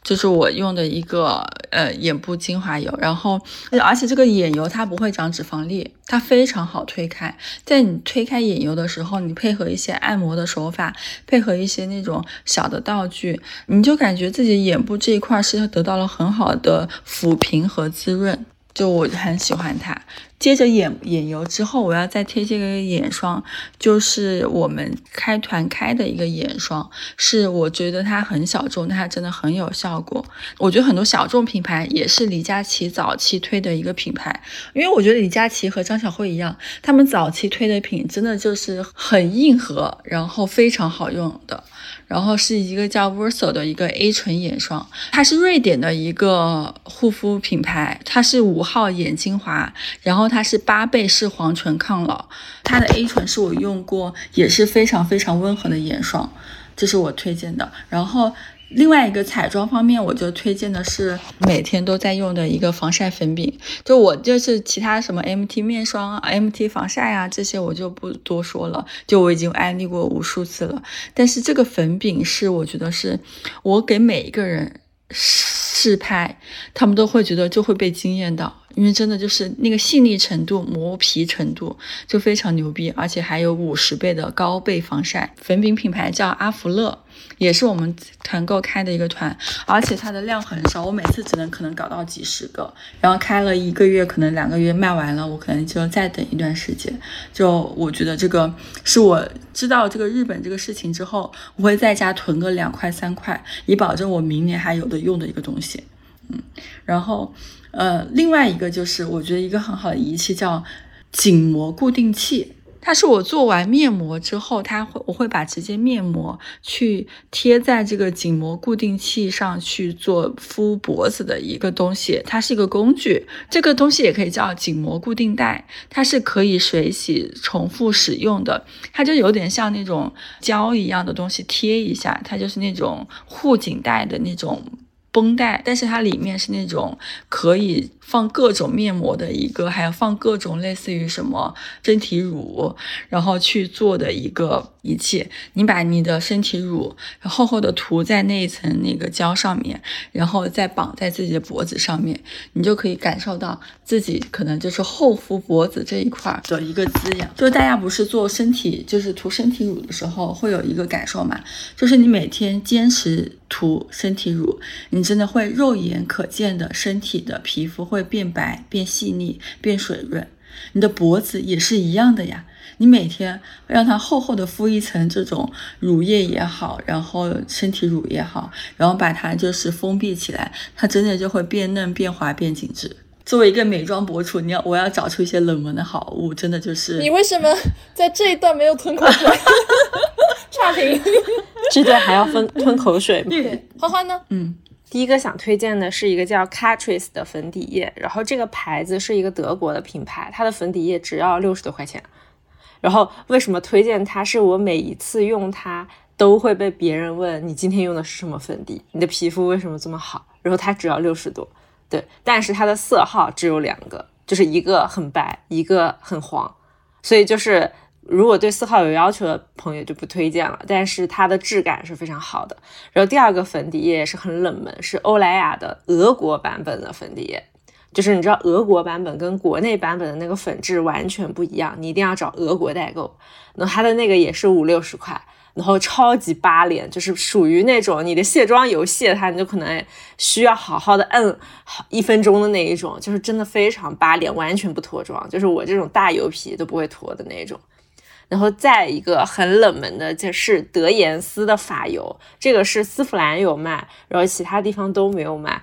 就是我用的一个呃眼部精华油，然后而且这个眼油它不会长脂肪粒，它非常好推开。在你推开眼油的时候，你配合一些按摩的手法，配合一些那种小的道具，你就感觉自己眼部这一块是得到了很好的抚平和滋润。就我很喜欢它。接着眼眼油之后，我要再贴这个眼霜，就是我们开团开的一个眼霜，是我觉得它很小众，但它真的很有效果。我觉得很多小众品牌也是李佳琦早期推的一个品牌，因为我觉得李佳琦和张小慧一样，他们早期推的品真的就是很硬核，然后非常好用的。然后是一个叫 Verso 的一个 A 醇眼霜，它是瑞典的一个护肤品牌，它是五号眼精华，然后它是八倍视黄醇抗老，它的 A 醇是我用过也是非常非常温和的眼霜，这是我推荐的。然后。另外一个彩妆方面，我就推荐的是每天都在用的一个防晒粉饼。就我就是其他什么 MT 面霜、MT 防晒啊这些我就不多说了，就我已经安利过无数次了。但是这个粉饼是我觉得是我给每一个人试拍，他们都会觉得就会被惊艳到，因为真的就是那个细腻程度、磨皮程度就非常牛逼，而且还有五十倍的高倍防晒。粉饼品牌叫阿芙乐。也是我们团购开的一个团，而且它的量很少，我每次只能可能搞到几十个，然后开了一个月，可能两个月卖完了，我可能就再等一段时间。就我觉得这个是我知道这个日本这个事情之后，我会在家囤个两块三块，以保证我明年还有的用的一个东西。嗯，然后呃，另外一个就是我觉得一个很好的仪器叫颈膜固定器。它是我做完面膜之后，它会我会把直接面膜去贴在这个颈膜固定器上去做敷脖子的一个东西，它是一个工具。这个东西也可以叫颈膜固定带，它是可以水洗重复使用的，它就有点像那种胶一样的东西贴一下，它就是那种护颈带的那种。绷带，但是它里面是那种可以放各种面膜的一个，还有放各种类似于什么身体乳，然后去做的一个仪器。你把你的身体乳厚厚的涂在那一层那个胶上面，然后再绑在自己的脖子上面，你就可以感受到自己可能就是后敷脖子这一块的一个滋养。就是大家不是做身体，就是涂身体乳的时候会有一个感受嘛，就是你每天坚持。涂身体乳，你真的会肉眼可见的身体的皮肤会变白、变细腻、变水润。你的脖子也是一样的呀。你每天让它厚厚的敷一层这种乳液也好，然后身体乳也好，然后把它就是封闭起来，它真的就会变嫩、变滑、变紧致。作为一个美妆博主，你要我要找出一些冷门的好物，真的就是你为什么在这一段没有吞口水？差评。这段还要分吞口水吗？对，花花呢？嗯，第一个想推荐的是一个叫 Catrice 的粉底液，然后这个牌子是一个德国的品牌，它的粉底液只要六十多块钱。然后为什么推荐它？是我每一次用它都会被别人问你今天用的是什么粉底，你的皮肤为什么这么好？然后它只要六十多，对，但是它的色号只有两个，就是一个很白，一个很黄，所以就是。如果对色号有要求的朋友就不推荐了，但是它的质感是非常好的。然后第二个粉底液也是很冷门，是欧莱雅的俄国版本的粉底液，就是你知道俄国版本跟国内版本的那个粉质完全不一样，你一定要找俄国代购。那它的那个也是五六十块，然后超级扒脸，就是属于那种你的卸妆油卸它，你就可能需要好好的摁好一分钟的那一种，就是真的非常扒脸，完全不脱妆，就是我这种大油皮都不会脱的那种。然后再一个很冷门的就是德颜丝的发油，这个是丝芙兰有卖，然后其他地方都没有卖。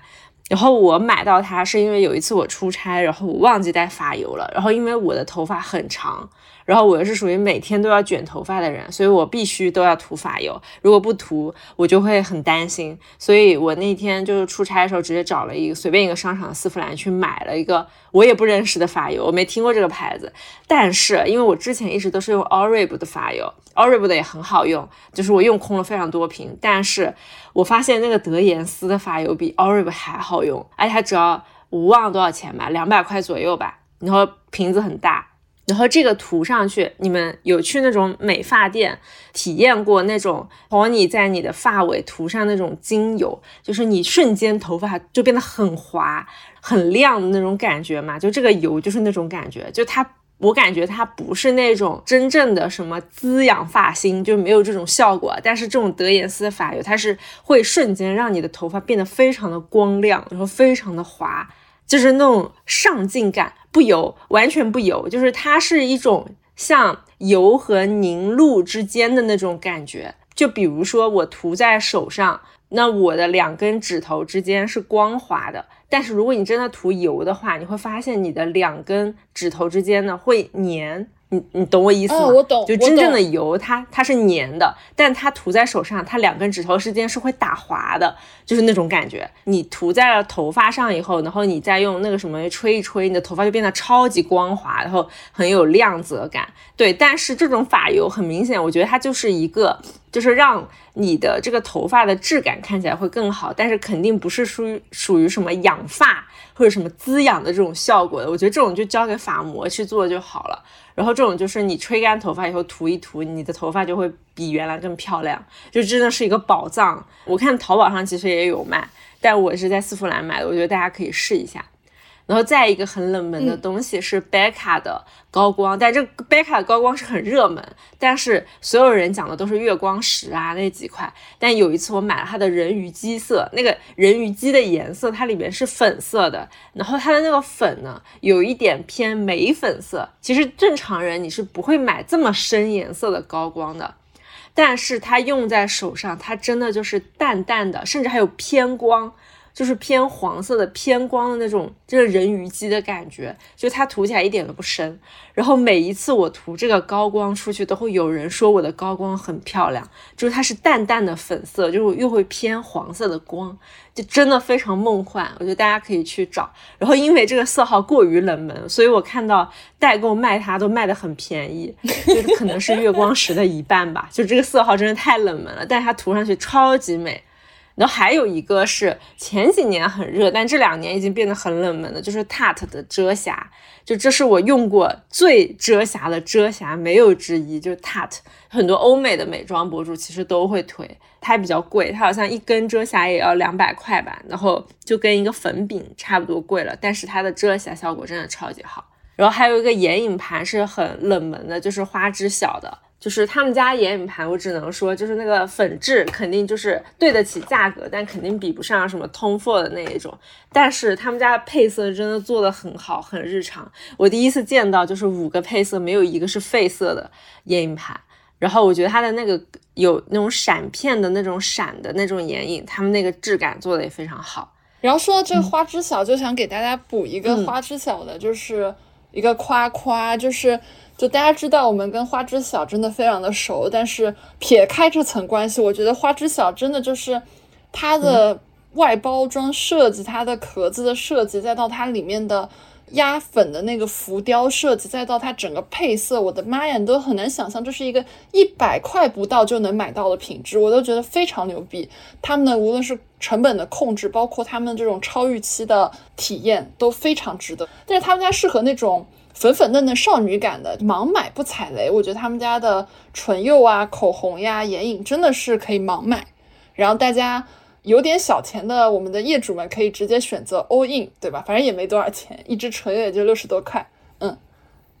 然后我买到它是因为有一次我出差，然后我忘记带发油了，然后因为我的头发很长。然后我又是属于每天都要卷头发的人，所以我必须都要涂发油。如果不涂，我就会很担心。所以我那天就是出差的时候，直接找了一个随便一个商场的丝芙兰去买了一个我也不认识的发油，我没听过这个牌子。但是因为我之前一直都是用 Orib 的发油，Orib 的也很好用，就是我用空了非常多瓶。但是我发现那个德颜丝的发油比 Orib 还好用，而且它只要我忘了多少钱吧，两百块左右吧，然后瓶子很大。然后这个涂上去，你们有去那种美发店体验过那种和你在你的发尾涂上那种精油，就是你瞬间头发就变得很滑、很亮的那种感觉嘛？就这个油就是那种感觉，就它，我感觉它不是那种真正的什么滋养发芯，就没有这种效果。但是这种德颜丝的发油，它是会瞬间让你的头发变得非常的光亮，然后非常的滑。就是那种上镜感，不油，完全不油，就是它是一种像油和凝露之间的那种感觉。就比如说我涂在手上，那我的两根指头之间是光滑的，但是如果你真的涂油的话，你会发现你的两根指头之间呢会粘。你你懂我意思吗？我懂。就真正的油，它它是粘的，但它涂在手上，它两根指头之间是会打滑的，就是那种感觉。你涂在了头发上以后，然后你再用那个什么吹一吹，你的头发就变得超级光滑，然后很有亮泽感。对，但是这种发油很明显，我觉得它就是一个，就是让你的这个头发的质感看起来会更好，但是肯定不是属于属于什么养发或者什么滋养的这种效果的。我觉得这种就交给发膜去做就好了。然后这种就是你吹干头发以后涂一涂，你的头发就会比原来更漂亮，就真的是一个宝藏。我看淘宝上其实也有卖，但我是在丝芙兰买的，我觉得大家可以试一下。然后再一个很冷门的东西是贝卡的高光，但这贝卡的高光是很热门，但是所有人讲的都是月光石啊那几块。但有一次我买了它的人鱼姬色，那个人鱼姬的颜色它里面是粉色的，然后它的那个粉呢有一点偏玫粉色。其实正常人你是不会买这么深颜色的高光的，但是它用在手上，它真的就是淡淡的，甚至还有偏光。就是偏黄色的偏光的那种，就是人鱼肌的感觉，就它涂起来一点都不深。然后每一次我涂这个高光出去，都会有人说我的高光很漂亮，就是它是淡淡的粉色，就是又会偏黄色的光，就真的非常梦幻。我觉得大家可以去找。然后因为这个色号过于冷门，所以我看到代购卖它都卖的很便宜，就是可能是月光石的一半吧。就这个色号真的太冷门了，但是它涂上去超级美。然后还有一个是前几年很热，但这两年已经变得很冷门的，就是 Tarte 的遮瑕。就这是我用过最遮瑕的遮瑕，没有之一。就是 Tarte，很多欧美的美妆博主其实都会推，它还比较贵，它好像一根遮瑕也要两百块吧，然后就跟一个粉饼差不多贵了，但是它的遮瑕效果真的超级好。然后还有一个眼影盘是很冷门的，就是花知晓的。就是他们家眼影盘，我只能说，就是那个粉质肯定就是对得起价格，但肯定比不上什么 Tom Ford 的那一种。但是他们家的配色真的做的很好，很日常。我第一次见到就是五个配色没有一个是废色的眼影盘。然后我觉得它的那个有那种闪片的那种闪的那种眼影，他们那个质感做的也非常好。然后说到这个花知晓，就想给大家补一个花知晓的，就是一个夸夸，就是。就大家知道，我们跟花知晓真的非常的熟，但是撇开这层关系，我觉得花知晓真的就是它的外包装设计，它的壳子的设计，再到它里面的压粉的那个浮雕设计，再到它整个配色，我的妈呀，你都很难想象这是一个一百块不到就能买到的品质，我都觉得非常牛逼。他们的无论是成本的控制，包括他们这种超预期的体验都非常值得。但是他们家适合那种。粉粉嫩嫩少女感的，盲买不踩雷。我觉得他们家的唇釉啊、口红呀、眼影真的是可以盲买。然后大家有点小钱的，我们的业主们可以直接选择 all in，对吧？反正也没多少钱，一支唇釉也就六十多块。嗯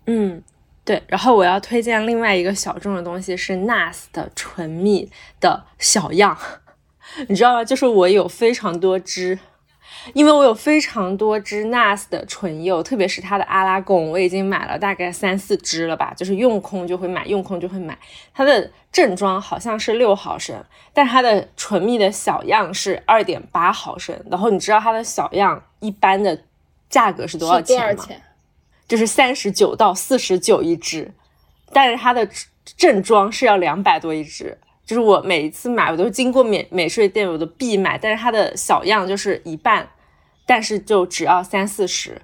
嗯，对。然后我要推荐另外一个小众的东西是 NARS 的唇蜜的小样，你知道吗？就是我有非常多支。因为我有非常多支 NARS 的唇釉，特别是它的阿拉贡，我已经买了大概三四支了吧，就是用空就会买，用空就会买。它的正装好像是六毫升，但它的唇蜜的小样是二点八毫升。然后你知道它的小样一般的价格是多少钱吗？就是三十九到四十九一支，但是它的正装是要两百多一支。就是我每一次买，我都是经过美美税店，我都必买。但是它的小样就是一半，但是就只要三四十。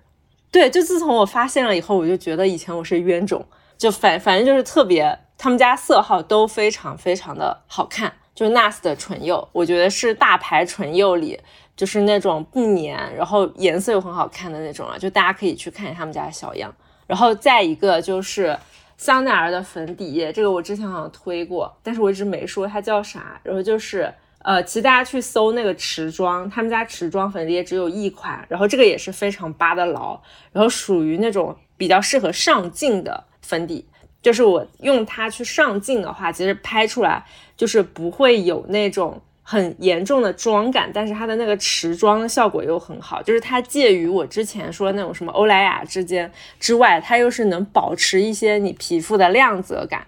对，就自从我发现了以后，我就觉得以前我是冤种。就反反正就是特别，他们家色号都非常非常的好看。就是 NARS 的唇釉，我觉得是大牌唇釉里就是那种不粘，然后颜色又很好看的那种啊。就大家可以去看他们家的小样。然后再一个就是。香奈儿的粉底液，这个我之前好像推过，但是我一直没说它叫啥。然后就是，呃，其实大家去搜那个持妆，他们家持妆粉底液只有一款，然后这个也是非常扒的牢，然后属于那种比较适合上镜的粉底，就是我用它去上镜的话，其实拍出来就是不会有那种。很严重的妆感，但是它的那个持妆的效果又很好，就是它介于我之前说那种什么欧莱雅之间之外，它又是能保持一些你皮肤的亮泽感，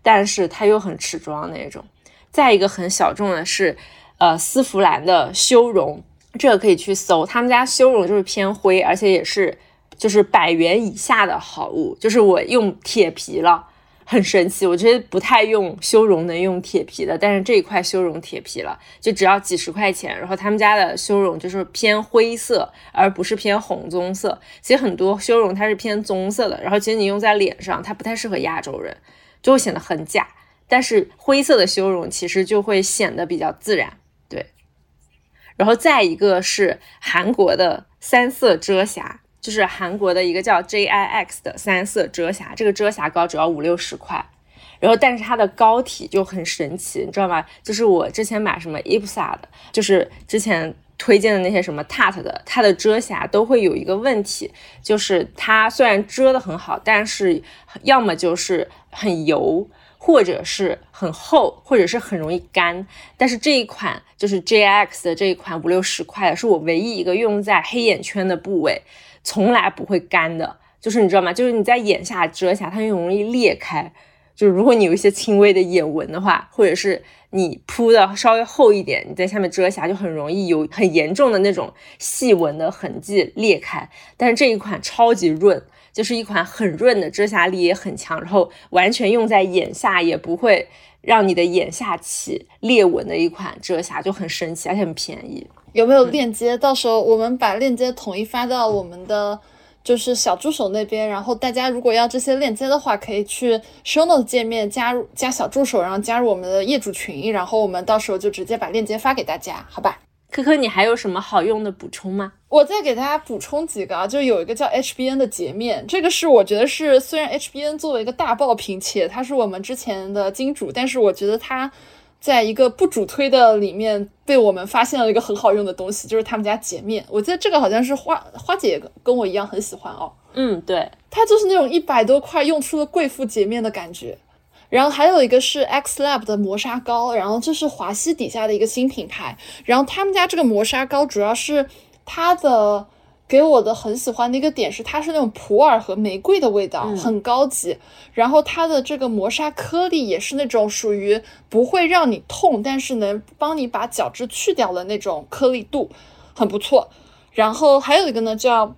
但是它又很持妆那种。再一个很小众的是，呃，丝芙兰的修容，这个可以去搜，他们家修容就是偏灰，而且也是就是百元以下的好物，就是我用铁皮了。很神奇，我觉得不太用修容能用铁皮的，但是这一块修容铁皮了，就只要几十块钱。然后他们家的修容就是偏灰色，而不是偏红棕色。其实很多修容它是偏棕色的，然后其实你用在脸上，它不太适合亚洲人，就会显得很假。但是灰色的修容其实就会显得比较自然，对。然后再一个是韩国的三色遮瑕。就是韩国的一个叫 J I X 的三色遮瑕，这个遮瑕膏只要五六十块，然后但是它的膏体就很神奇，你知道吗？就是我之前买什么 IPSA 的，就是之前推荐的那些什么 Tat 的，它的遮瑕都会有一个问题，就是它虽然遮的很好，但是要么就是很油，或者是很厚，或者是很容易干。但是这一款就是 J I X 的这一款五六十块，是我唯一一个用在黑眼圈的部位。从来不会干的，就是你知道吗？就是你在眼下遮瑕，它又容易裂开，就是如果你有一些轻微的眼纹的话，或者是你铺的稍微厚一点，你在下面遮瑕就很容易有很严重的那种细纹的痕迹裂开。但是这一款超级润，就是一款很润的，遮瑕力也很强，然后完全用在眼下也不会让你的眼下起裂纹的一款遮瑕，就很神奇，而且很便宜。有没有链接？到时候我们把链接统一发到我们的。就是小助手那边，然后大家如果要这些链接的话，可以去 show note 界面加入加小助手，然后加入我们的业主群，然后我们到时候就直接把链接发给大家，好吧？科科，你还有什么好用的补充吗？我再给大家补充几个啊，就有一个叫 HBN 的洁面，这个是我觉得是虽然 HBN 作为一个大爆品，且它是我们之前的金主，但是我觉得它。在一个不主推的里面，被我们发现了一个很好用的东西，就是他们家洁面。我记得这个好像是花花姐跟我一样很喜欢哦。嗯，对，它就是那种一百多块用出了贵妇洁面的感觉。然后还有一个是 X Lab 的磨砂膏，然后这是华西底下的一个新品牌。然后他们家这个磨砂膏主要是它的。给我的很喜欢的一个点是，它是那种普洱和玫瑰的味道，很高级。然后它的这个磨砂颗粒也是那种属于不会让你痛，但是能帮你把角质去掉的那种颗粒度，很不错。然后还有一个呢，叫。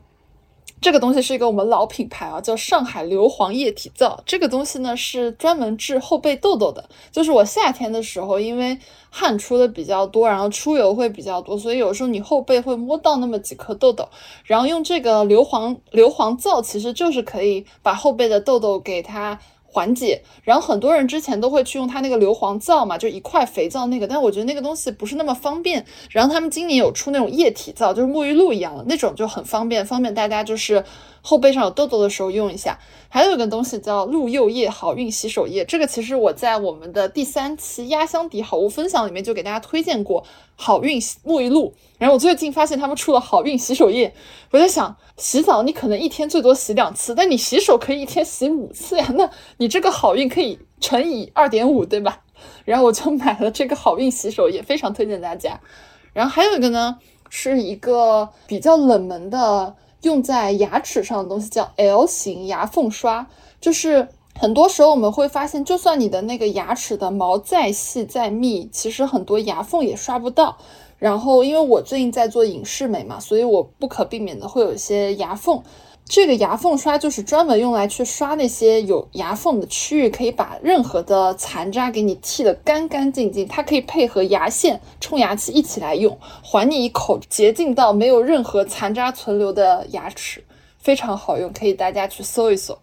这个东西是一个我们老品牌啊，叫上海硫磺液体皂。这个东西呢是专门治后背痘痘的。就是我夏天的时候，因为汗出的比较多，然后出油会比较多，所以有时候你后背会摸到那么几颗痘痘。然后用这个硫磺硫磺皂，其实就是可以把后背的痘痘给它。缓解，然后很多人之前都会去用它那个硫磺皂嘛，就一块肥皂那个，但我觉得那个东西不是那么方便。然后他们今年有出那种液体皂，就是沐浴露一样的那种，就很方便，方便大家就是后背上有痘痘的时候用一下。还有一个东西叫露柚液好运洗手液，这个其实我在我们的第三期压箱底好物分享里面就给大家推荐过好运沐浴露。然后我最近发现他们出了好运洗手液，我在想。洗澡你可能一天最多洗两次，但你洗手可以一天洗五次呀，那你这个好运可以乘以二点五，对吧？然后我就买了这个好运洗手液，非常推荐大家。然后还有一个呢，是一个比较冷门的用在牙齿上的东西，叫 L 型牙缝刷。就是很多时候我们会发现，就算你的那个牙齿的毛再细再密，其实很多牙缝也刷不到。然后，因为我最近在做隐适美嘛，所以我不可避免的会有一些牙缝。这个牙缝刷就是专门用来去刷那些有牙缝的区域，可以把任何的残渣给你剃得干干净净。它可以配合牙线、冲牙器一起来用，还你一口洁净到没有任何残渣存留的牙齿，非常好用，可以大家去搜一搜。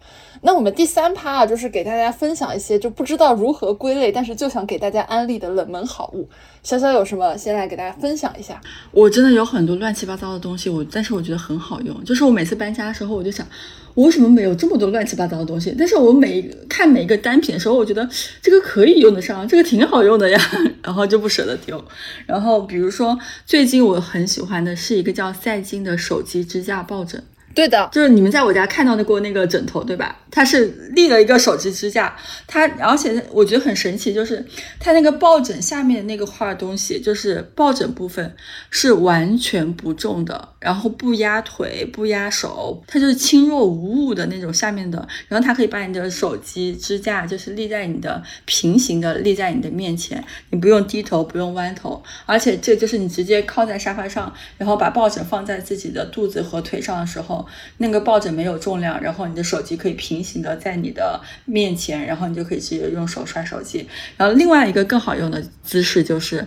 那我们第三趴啊，就是给大家分享一些就不知道如何归类，但是就想给大家安利的冷门好物。潇潇有什么，先来给大家分享一下。我真的有很多乱七八糟的东西，我但是我觉得很好用。就是我每次搬家的时候，我就想，我为什么没有这么多乱七八糟的东西？但是我每看每一个单品的时候，我觉得这个可以用得上，这个挺好用的呀，然后就不舍得丢。然后比如说最近我很喜欢的是一个叫赛金的手机支架抱枕。对的，就是你们在我家看到的过那个枕头，对吧？它是立了一个手机支架，它而且我觉得很神奇，就是它那个抱枕下面的那个画东西，就是抱枕部分是完全不重的，然后不压腿不压手，它就是轻若无物的那种下面的，然后它可以把你的手机支架就是立在你的平行的立在你的面前，你不用低头不用弯头，而且这就是你直接靠在沙发上，然后把抱枕放在自己的肚子和腿上的时候。那个抱枕没有重量，然后你的手机可以平行的在你的面前，然后你就可以直接用手刷手机。然后另外一个更好用的姿势就是，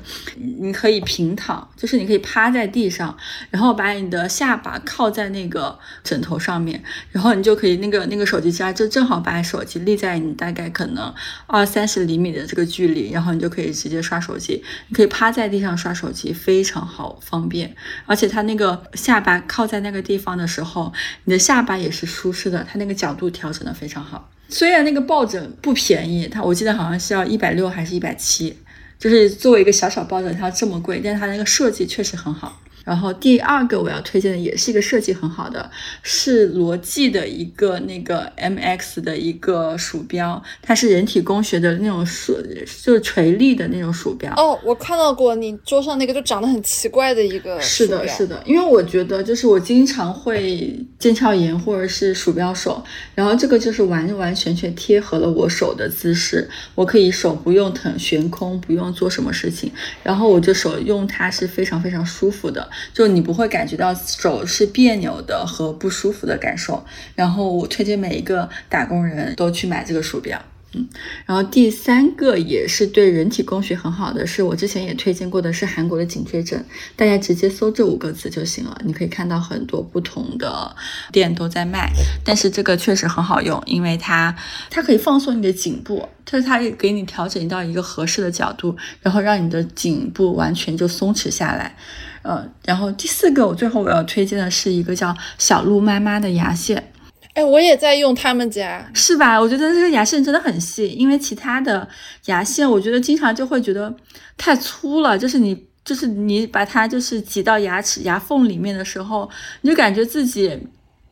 你可以平躺，就是你可以趴在地上，然后把你的下巴靠在那个枕头上面，然后你就可以那个那个手机支架就正好把手机立在你大概可能二三十厘米的这个距离，然后你就可以直接刷手机。你可以趴在地上刷手机，非常好方便，而且它那个下巴靠在那个地方的时候。你的下巴也是舒适的，它那个角度调整的非常好。虽然那个抱枕不便宜，它我记得好像是要一百六还是一百七，就是作为一个小小抱枕，它这么贵，但是它那个设计确实很好。然后第二个我要推荐的也是一个设计很好的，是罗技的一个那个 MX 的一个鼠标，它是人体工学的那种竖，就是垂立的那种鼠标。哦，我看到过你桌上那个就长得很奇怪的一个。是的，是的，因为我觉得就是我经常会腱鞘炎或者是鼠标手，然后这个就是完完全全贴合了我手的姿势，我可以手不用疼悬空，不用做什么事情，然后我就手用它是非常非常舒服的，就你不会感觉到手是别扭的和不舒服的感受。然后我推荐每一个打工人都去买这个鼠标。嗯，然后第三个也是对人体工学很好的，是我之前也推荐过的，是韩国的颈椎枕。大家直接搜这五个字就行了，你可以看到很多不同的店都在卖。但是这个确实很好用，因为它它可以放松你的颈部，就是它给你调整到一个合适的角度，然后让你的颈部完全就松弛下来。呃，然后第四个我最后我要推荐的是一个叫小鹿妈妈的牙线。哎，我也在用他们家，是吧？我觉得这个牙线真的很细，因为其他的牙线，我觉得经常就会觉得太粗了，就是你，就是你把它就是挤到牙齿牙缝里面的时候，你就感觉自己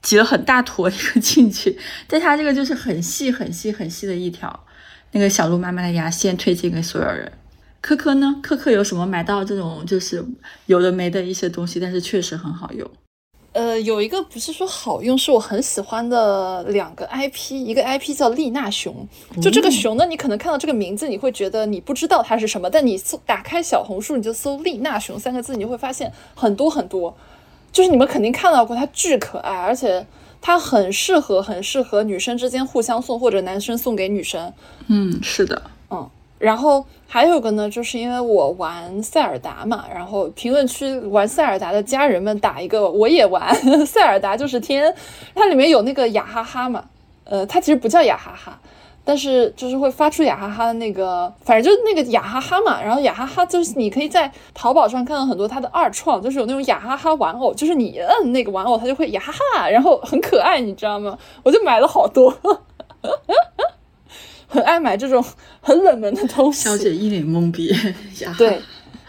挤了很大坨一个进去。但它这个就是很细、很细、很细的一条，那个小鹿妈妈的牙线推荐给所有人。科科呢？科科有什么买到这种就是有的没的一些东西，但是确实很好用。呃，有一个不是说好用，是我很喜欢的两个 IP，一个 IP 叫丽娜熊，就这个熊呢，你可能看到这个名字，你会觉得你不知道它是什么，但你搜打开小红书，你就搜丽娜熊三个字，你就会发现很多很多，就是你们肯定看到过，它巨可爱，而且它很适合，很适合女生之间互相送，或者男生送给女生。嗯，是的，嗯。然后还有个呢，就是因为我玩塞尔达嘛，然后评论区玩塞尔达的家人们打一个我也玩 塞尔达就是天，它里面有那个雅哈哈嘛，呃，它其实不叫雅哈哈，但是就是会发出雅哈哈的那个，反正就是那个雅哈哈嘛。然后雅哈哈就是你可以在淘宝上看到很多它的二创，就是有那种雅哈哈玩偶，就是你摁那个玩偶它就会雅哈哈，然后很可爱，你知道吗？我就买了好多。很爱买这种很冷门的东西，小姐一脸懵逼。对，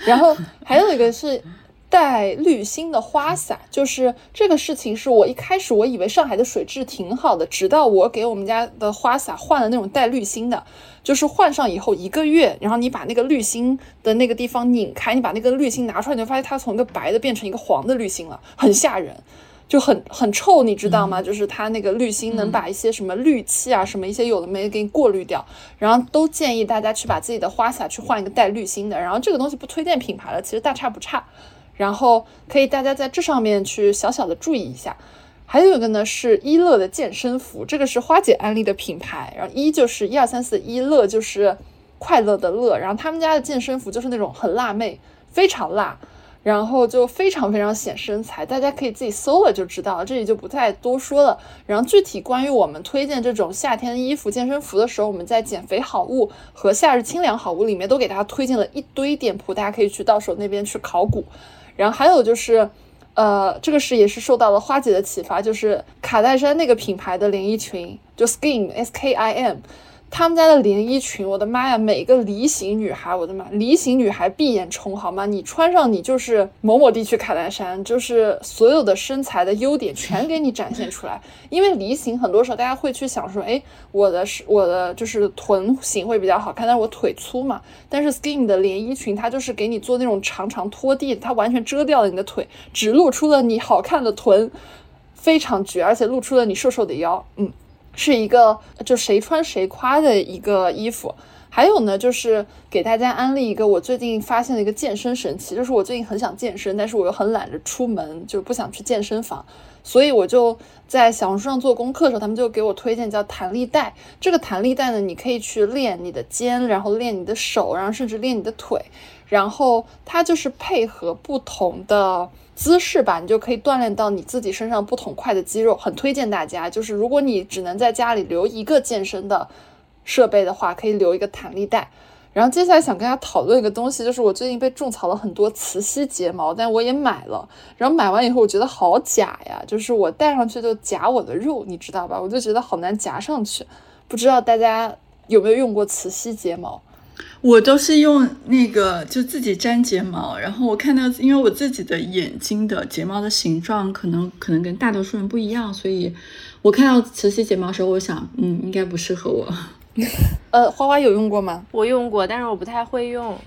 然后还有一个是带滤芯的花洒，就是这个事情是我一开始我以为上海的水质挺好的，直到我给我们家的花洒换了那种带滤芯的，就是换上以后一个月，然后你把那个滤芯的那个地方拧开，你把那个滤芯拿出来，你就发现它从一个白的变成一个黄的滤芯了，很吓人。就很很臭，你知道吗？就是它那个滤芯能把一些什么氯气啊，什么一些有的没的给你过滤掉。然后都建议大家去把自己的花洒去换一个带滤芯的。然后这个东西不推荐品牌了，其实大差不差。然后可以大家在这上面去小小的注意一下。还有一个呢是一乐的健身服，这个是花姐安利的品牌。然后一就是一二三四一乐就是快乐的乐。然后他们家的健身服就是那种很辣妹，非常辣。然后就非常非常显身材，大家可以自己搜了就知道了，这里就不再多说了。然后具体关于我们推荐这种夏天衣服、健身服的时候，我们在减肥好物和夏日清凉好物里面都给大家推荐了一堆店铺，大家可以去到时候那边去考古。然后还有就是，呃，这个是也是受到了花姐的启发，就是卡戴珊那个品牌的连衣裙，就 Skim S K I M。他们家的连衣裙，我的妈呀！每个梨形女孩，我的妈，梨形女孩闭眼冲好吗？你穿上你就是某某地区卡戴珊，就是所有的身材的优点全给你展现出来。因为梨形很多时候大家会去想说，哎，我的是我的就是臀型会比较好看，但是我腿粗嘛。但是 Skin 的连衣裙它就是给你做那种长长拖地，它完全遮掉了你的腿，只露出了你好看的臀，非常绝，而且露出了你瘦瘦的腰，嗯。是一个就谁穿谁夸的一个衣服，还有呢，就是给大家安利一个我最近发现的一个健身神器，就是我最近很想健身，但是我又很懒得出门，就不想去健身房，所以我就在小红书上做功课的时候，他们就给我推荐叫弹力带。这个弹力带呢，你可以去练你的肩，然后练你的手，然后甚至练你的腿，然后它就是配合不同的。姿势吧，你就可以锻炼到你自己身上不同块的肌肉，很推荐大家。就是如果你只能在家里留一个健身的设备的话，可以留一个弹力带。然后接下来想跟大家讨论一个东西，就是我最近被种草了很多磁吸睫毛，但我也买了。然后买完以后，我觉得好假呀，就是我戴上去就夹我的肉，你知道吧？我就觉得好难夹上去。不知道大家有没有用过磁吸睫毛？我都是用那个就自己粘睫毛，然后我看到，因为我自己的眼睛的睫毛的形状可能可能跟大多数人不一样，所以我看到磁吸睫毛的时候，我想，嗯，应该不适合我。呃，花花有用过吗？我用过，但是我不太会用。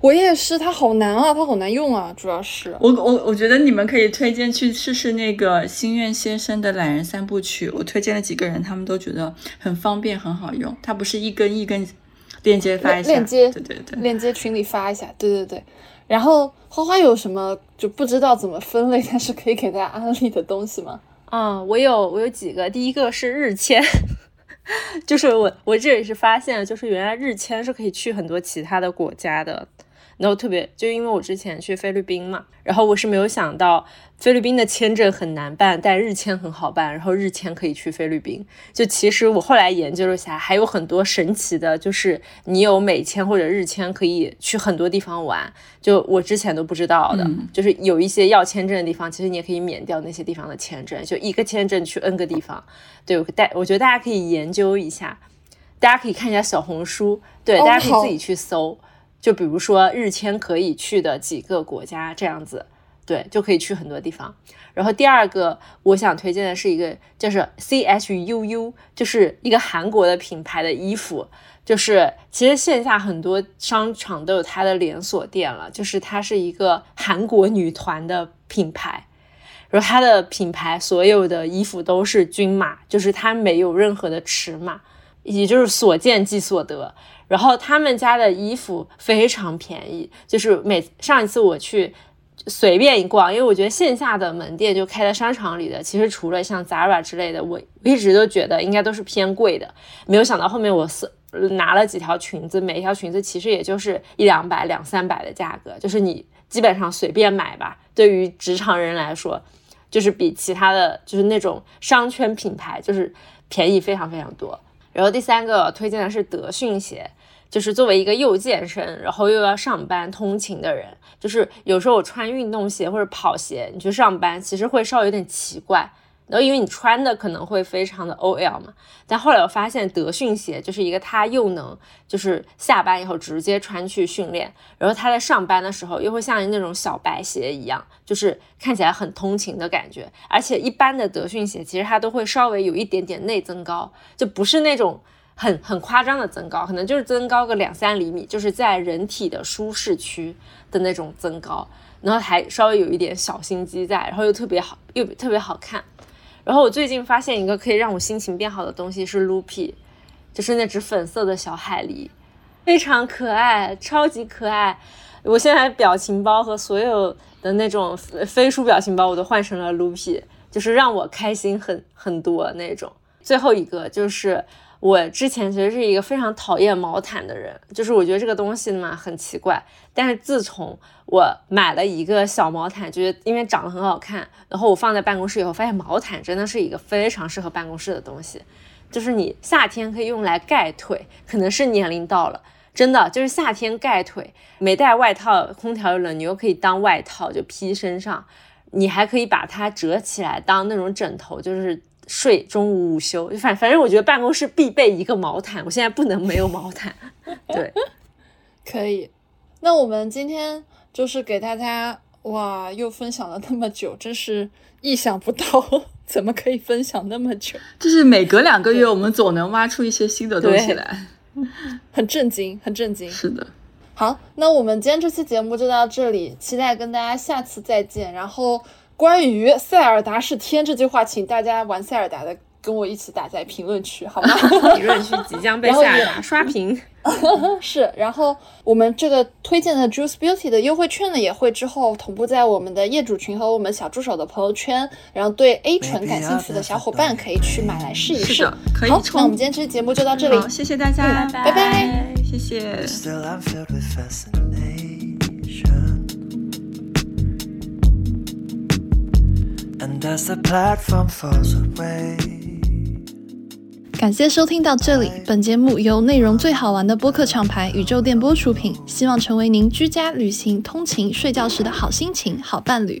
我也是，它好难啊，它好难用啊，主要是。我我我觉得你们可以推荐去试试那个心愿先生的懒人三部曲，我推荐了几个人，他们都觉得很方便，很好用。它不是一根一根。链接发一下，链接对对对，链接群里发一下，对对对。然后花花有什么就不知道怎么分类，但是可以给大家安利的东西吗？啊，我有我有几个，第一个是日签，就是我我这也是发现，就是原来日签是可以去很多其他的国家的。然后特别就因为我之前去菲律宾嘛，然后我是没有想到菲律宾的签证很难办，但日签很好办，然后日签可以去菲律宾。就其实我后来研究了一下，还有很多神奇的，就是你有美签或者日签可以去很多地方玩，就我之前都不知道的。就是有一些要签证的地方，其实你也可以免掉那些地方的签证，就一个签证去 N 个地方。对，大我觉得大家可以研究一下，大家可以看一下小红书，对，大家可以自己去搜。就比如说日签可以去的几个国家这样子，对，就可以去很多地方。然后第二个我想推荐的是一个，就是 C H U U，就是一个韩国的品牌的衣服。就是其实线下很多商场都有它的连锁店了。就是它是一个韩国女团的品牌，然后它的品牌所有的衣服都是均码，就是它没有任何的尺码，也就是所见即所得。然后他们家的衣服非常便宜，就是每上一次我去随便一逛，因为我觉得线下的门店就开在商场里的，其实除了像 Zara 之类的，我我一直都觉得应该都是偏贵的。没有想到后面我拿了几条裙子，每一条裙子其实也就是一两百、两三百的价格，就是你基本上随便买吧。对于职场人来说，就是比其他的就是那种商圈品牌就是便宜非常非常多。然后第三个推荐的是德训鞋。就是作为一个又健身，然后又要上班通勤的人，就是有时候我穿运动鞋或者跑鞋，你去上班其实会稍微有点奇怪。然后因为你穿的可能会非常的 OL 嘛，但后来我发现德训鞋就是一个它又能就是下班以后直接穿去训练，然后它在上班的时候又会像那种小白鞋一样，就是看起来很通勤的感觉。而且一般的德训鞋其实它都会稍微有一点点内增高，就不是那种。很很夸张的增高，可能就是增高个两三厘米，就是在人体的舒适区的那种增高，然后还稍微有一点小心机在，然后又特别好，又特别好看。然后我最近发现一个可以让我心情变好的东西是 Loopy，就是那只粉色的小海狸，非常可爱，超级可爱。我现在表情包和所有的那种飞书表情包我都换成了 Loopy，就是让我开心很很多那种。最后一个就是。我之前其实是一个非常讨厌毛毯的人，就是我觉得这个东西嘛很奇怪。但是自从我买了一个小毛毯，就是因为长得很好看，然后我放在办公室以后，发现毛毯真的是一个非常适合办公室的东西。就是你夏天可以用来盖腿，可能是年龄到了，真的就是夏天盖腿，没带外套，空调又冷，你又可以当外套就披身上，你还可以把它折起来当那种枕头，就是。睡中午午休，反反正我觉得办公室必备一个毛毯，我现在不能没有毛毯。对，可以。那我们今天就是给大家哇，又分享了那么久，真是意想不到，怎么可以分享那么久？就是每隔两个月，我们总能挖出一些新的东西来，很震惊，很震惊。是的。好，那我们今天这期节目就到这里，期待跟大家下次再见。然后。关于塞尔达是天这句话，请大家玩塞尔达的跟我一起打在评论区，好吗？评论区即将被塞尔达刷屏。是，然后我们这个推荐的 Juice Beauty 的优惠券呢，也会之后同步在我们的业主群和我们小助手的朋友圈。然后对 A 醇感兴趣的小伙伴可以去买来试一试。可以好，那我们今天这期节目就到这里，谢谢大家，拜拜，谢谢。And as the platform falls away 感谢收听到这里，本节目由内容最好玩的播客厂牌宇宙电波出品，希望成为您居家、旅行、通勤、睡觉时的好心情、好伴侣。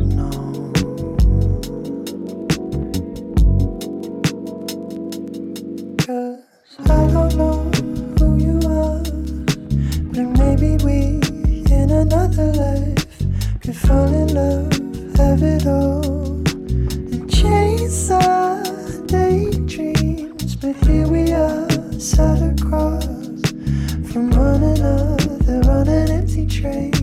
From one another on an empty train.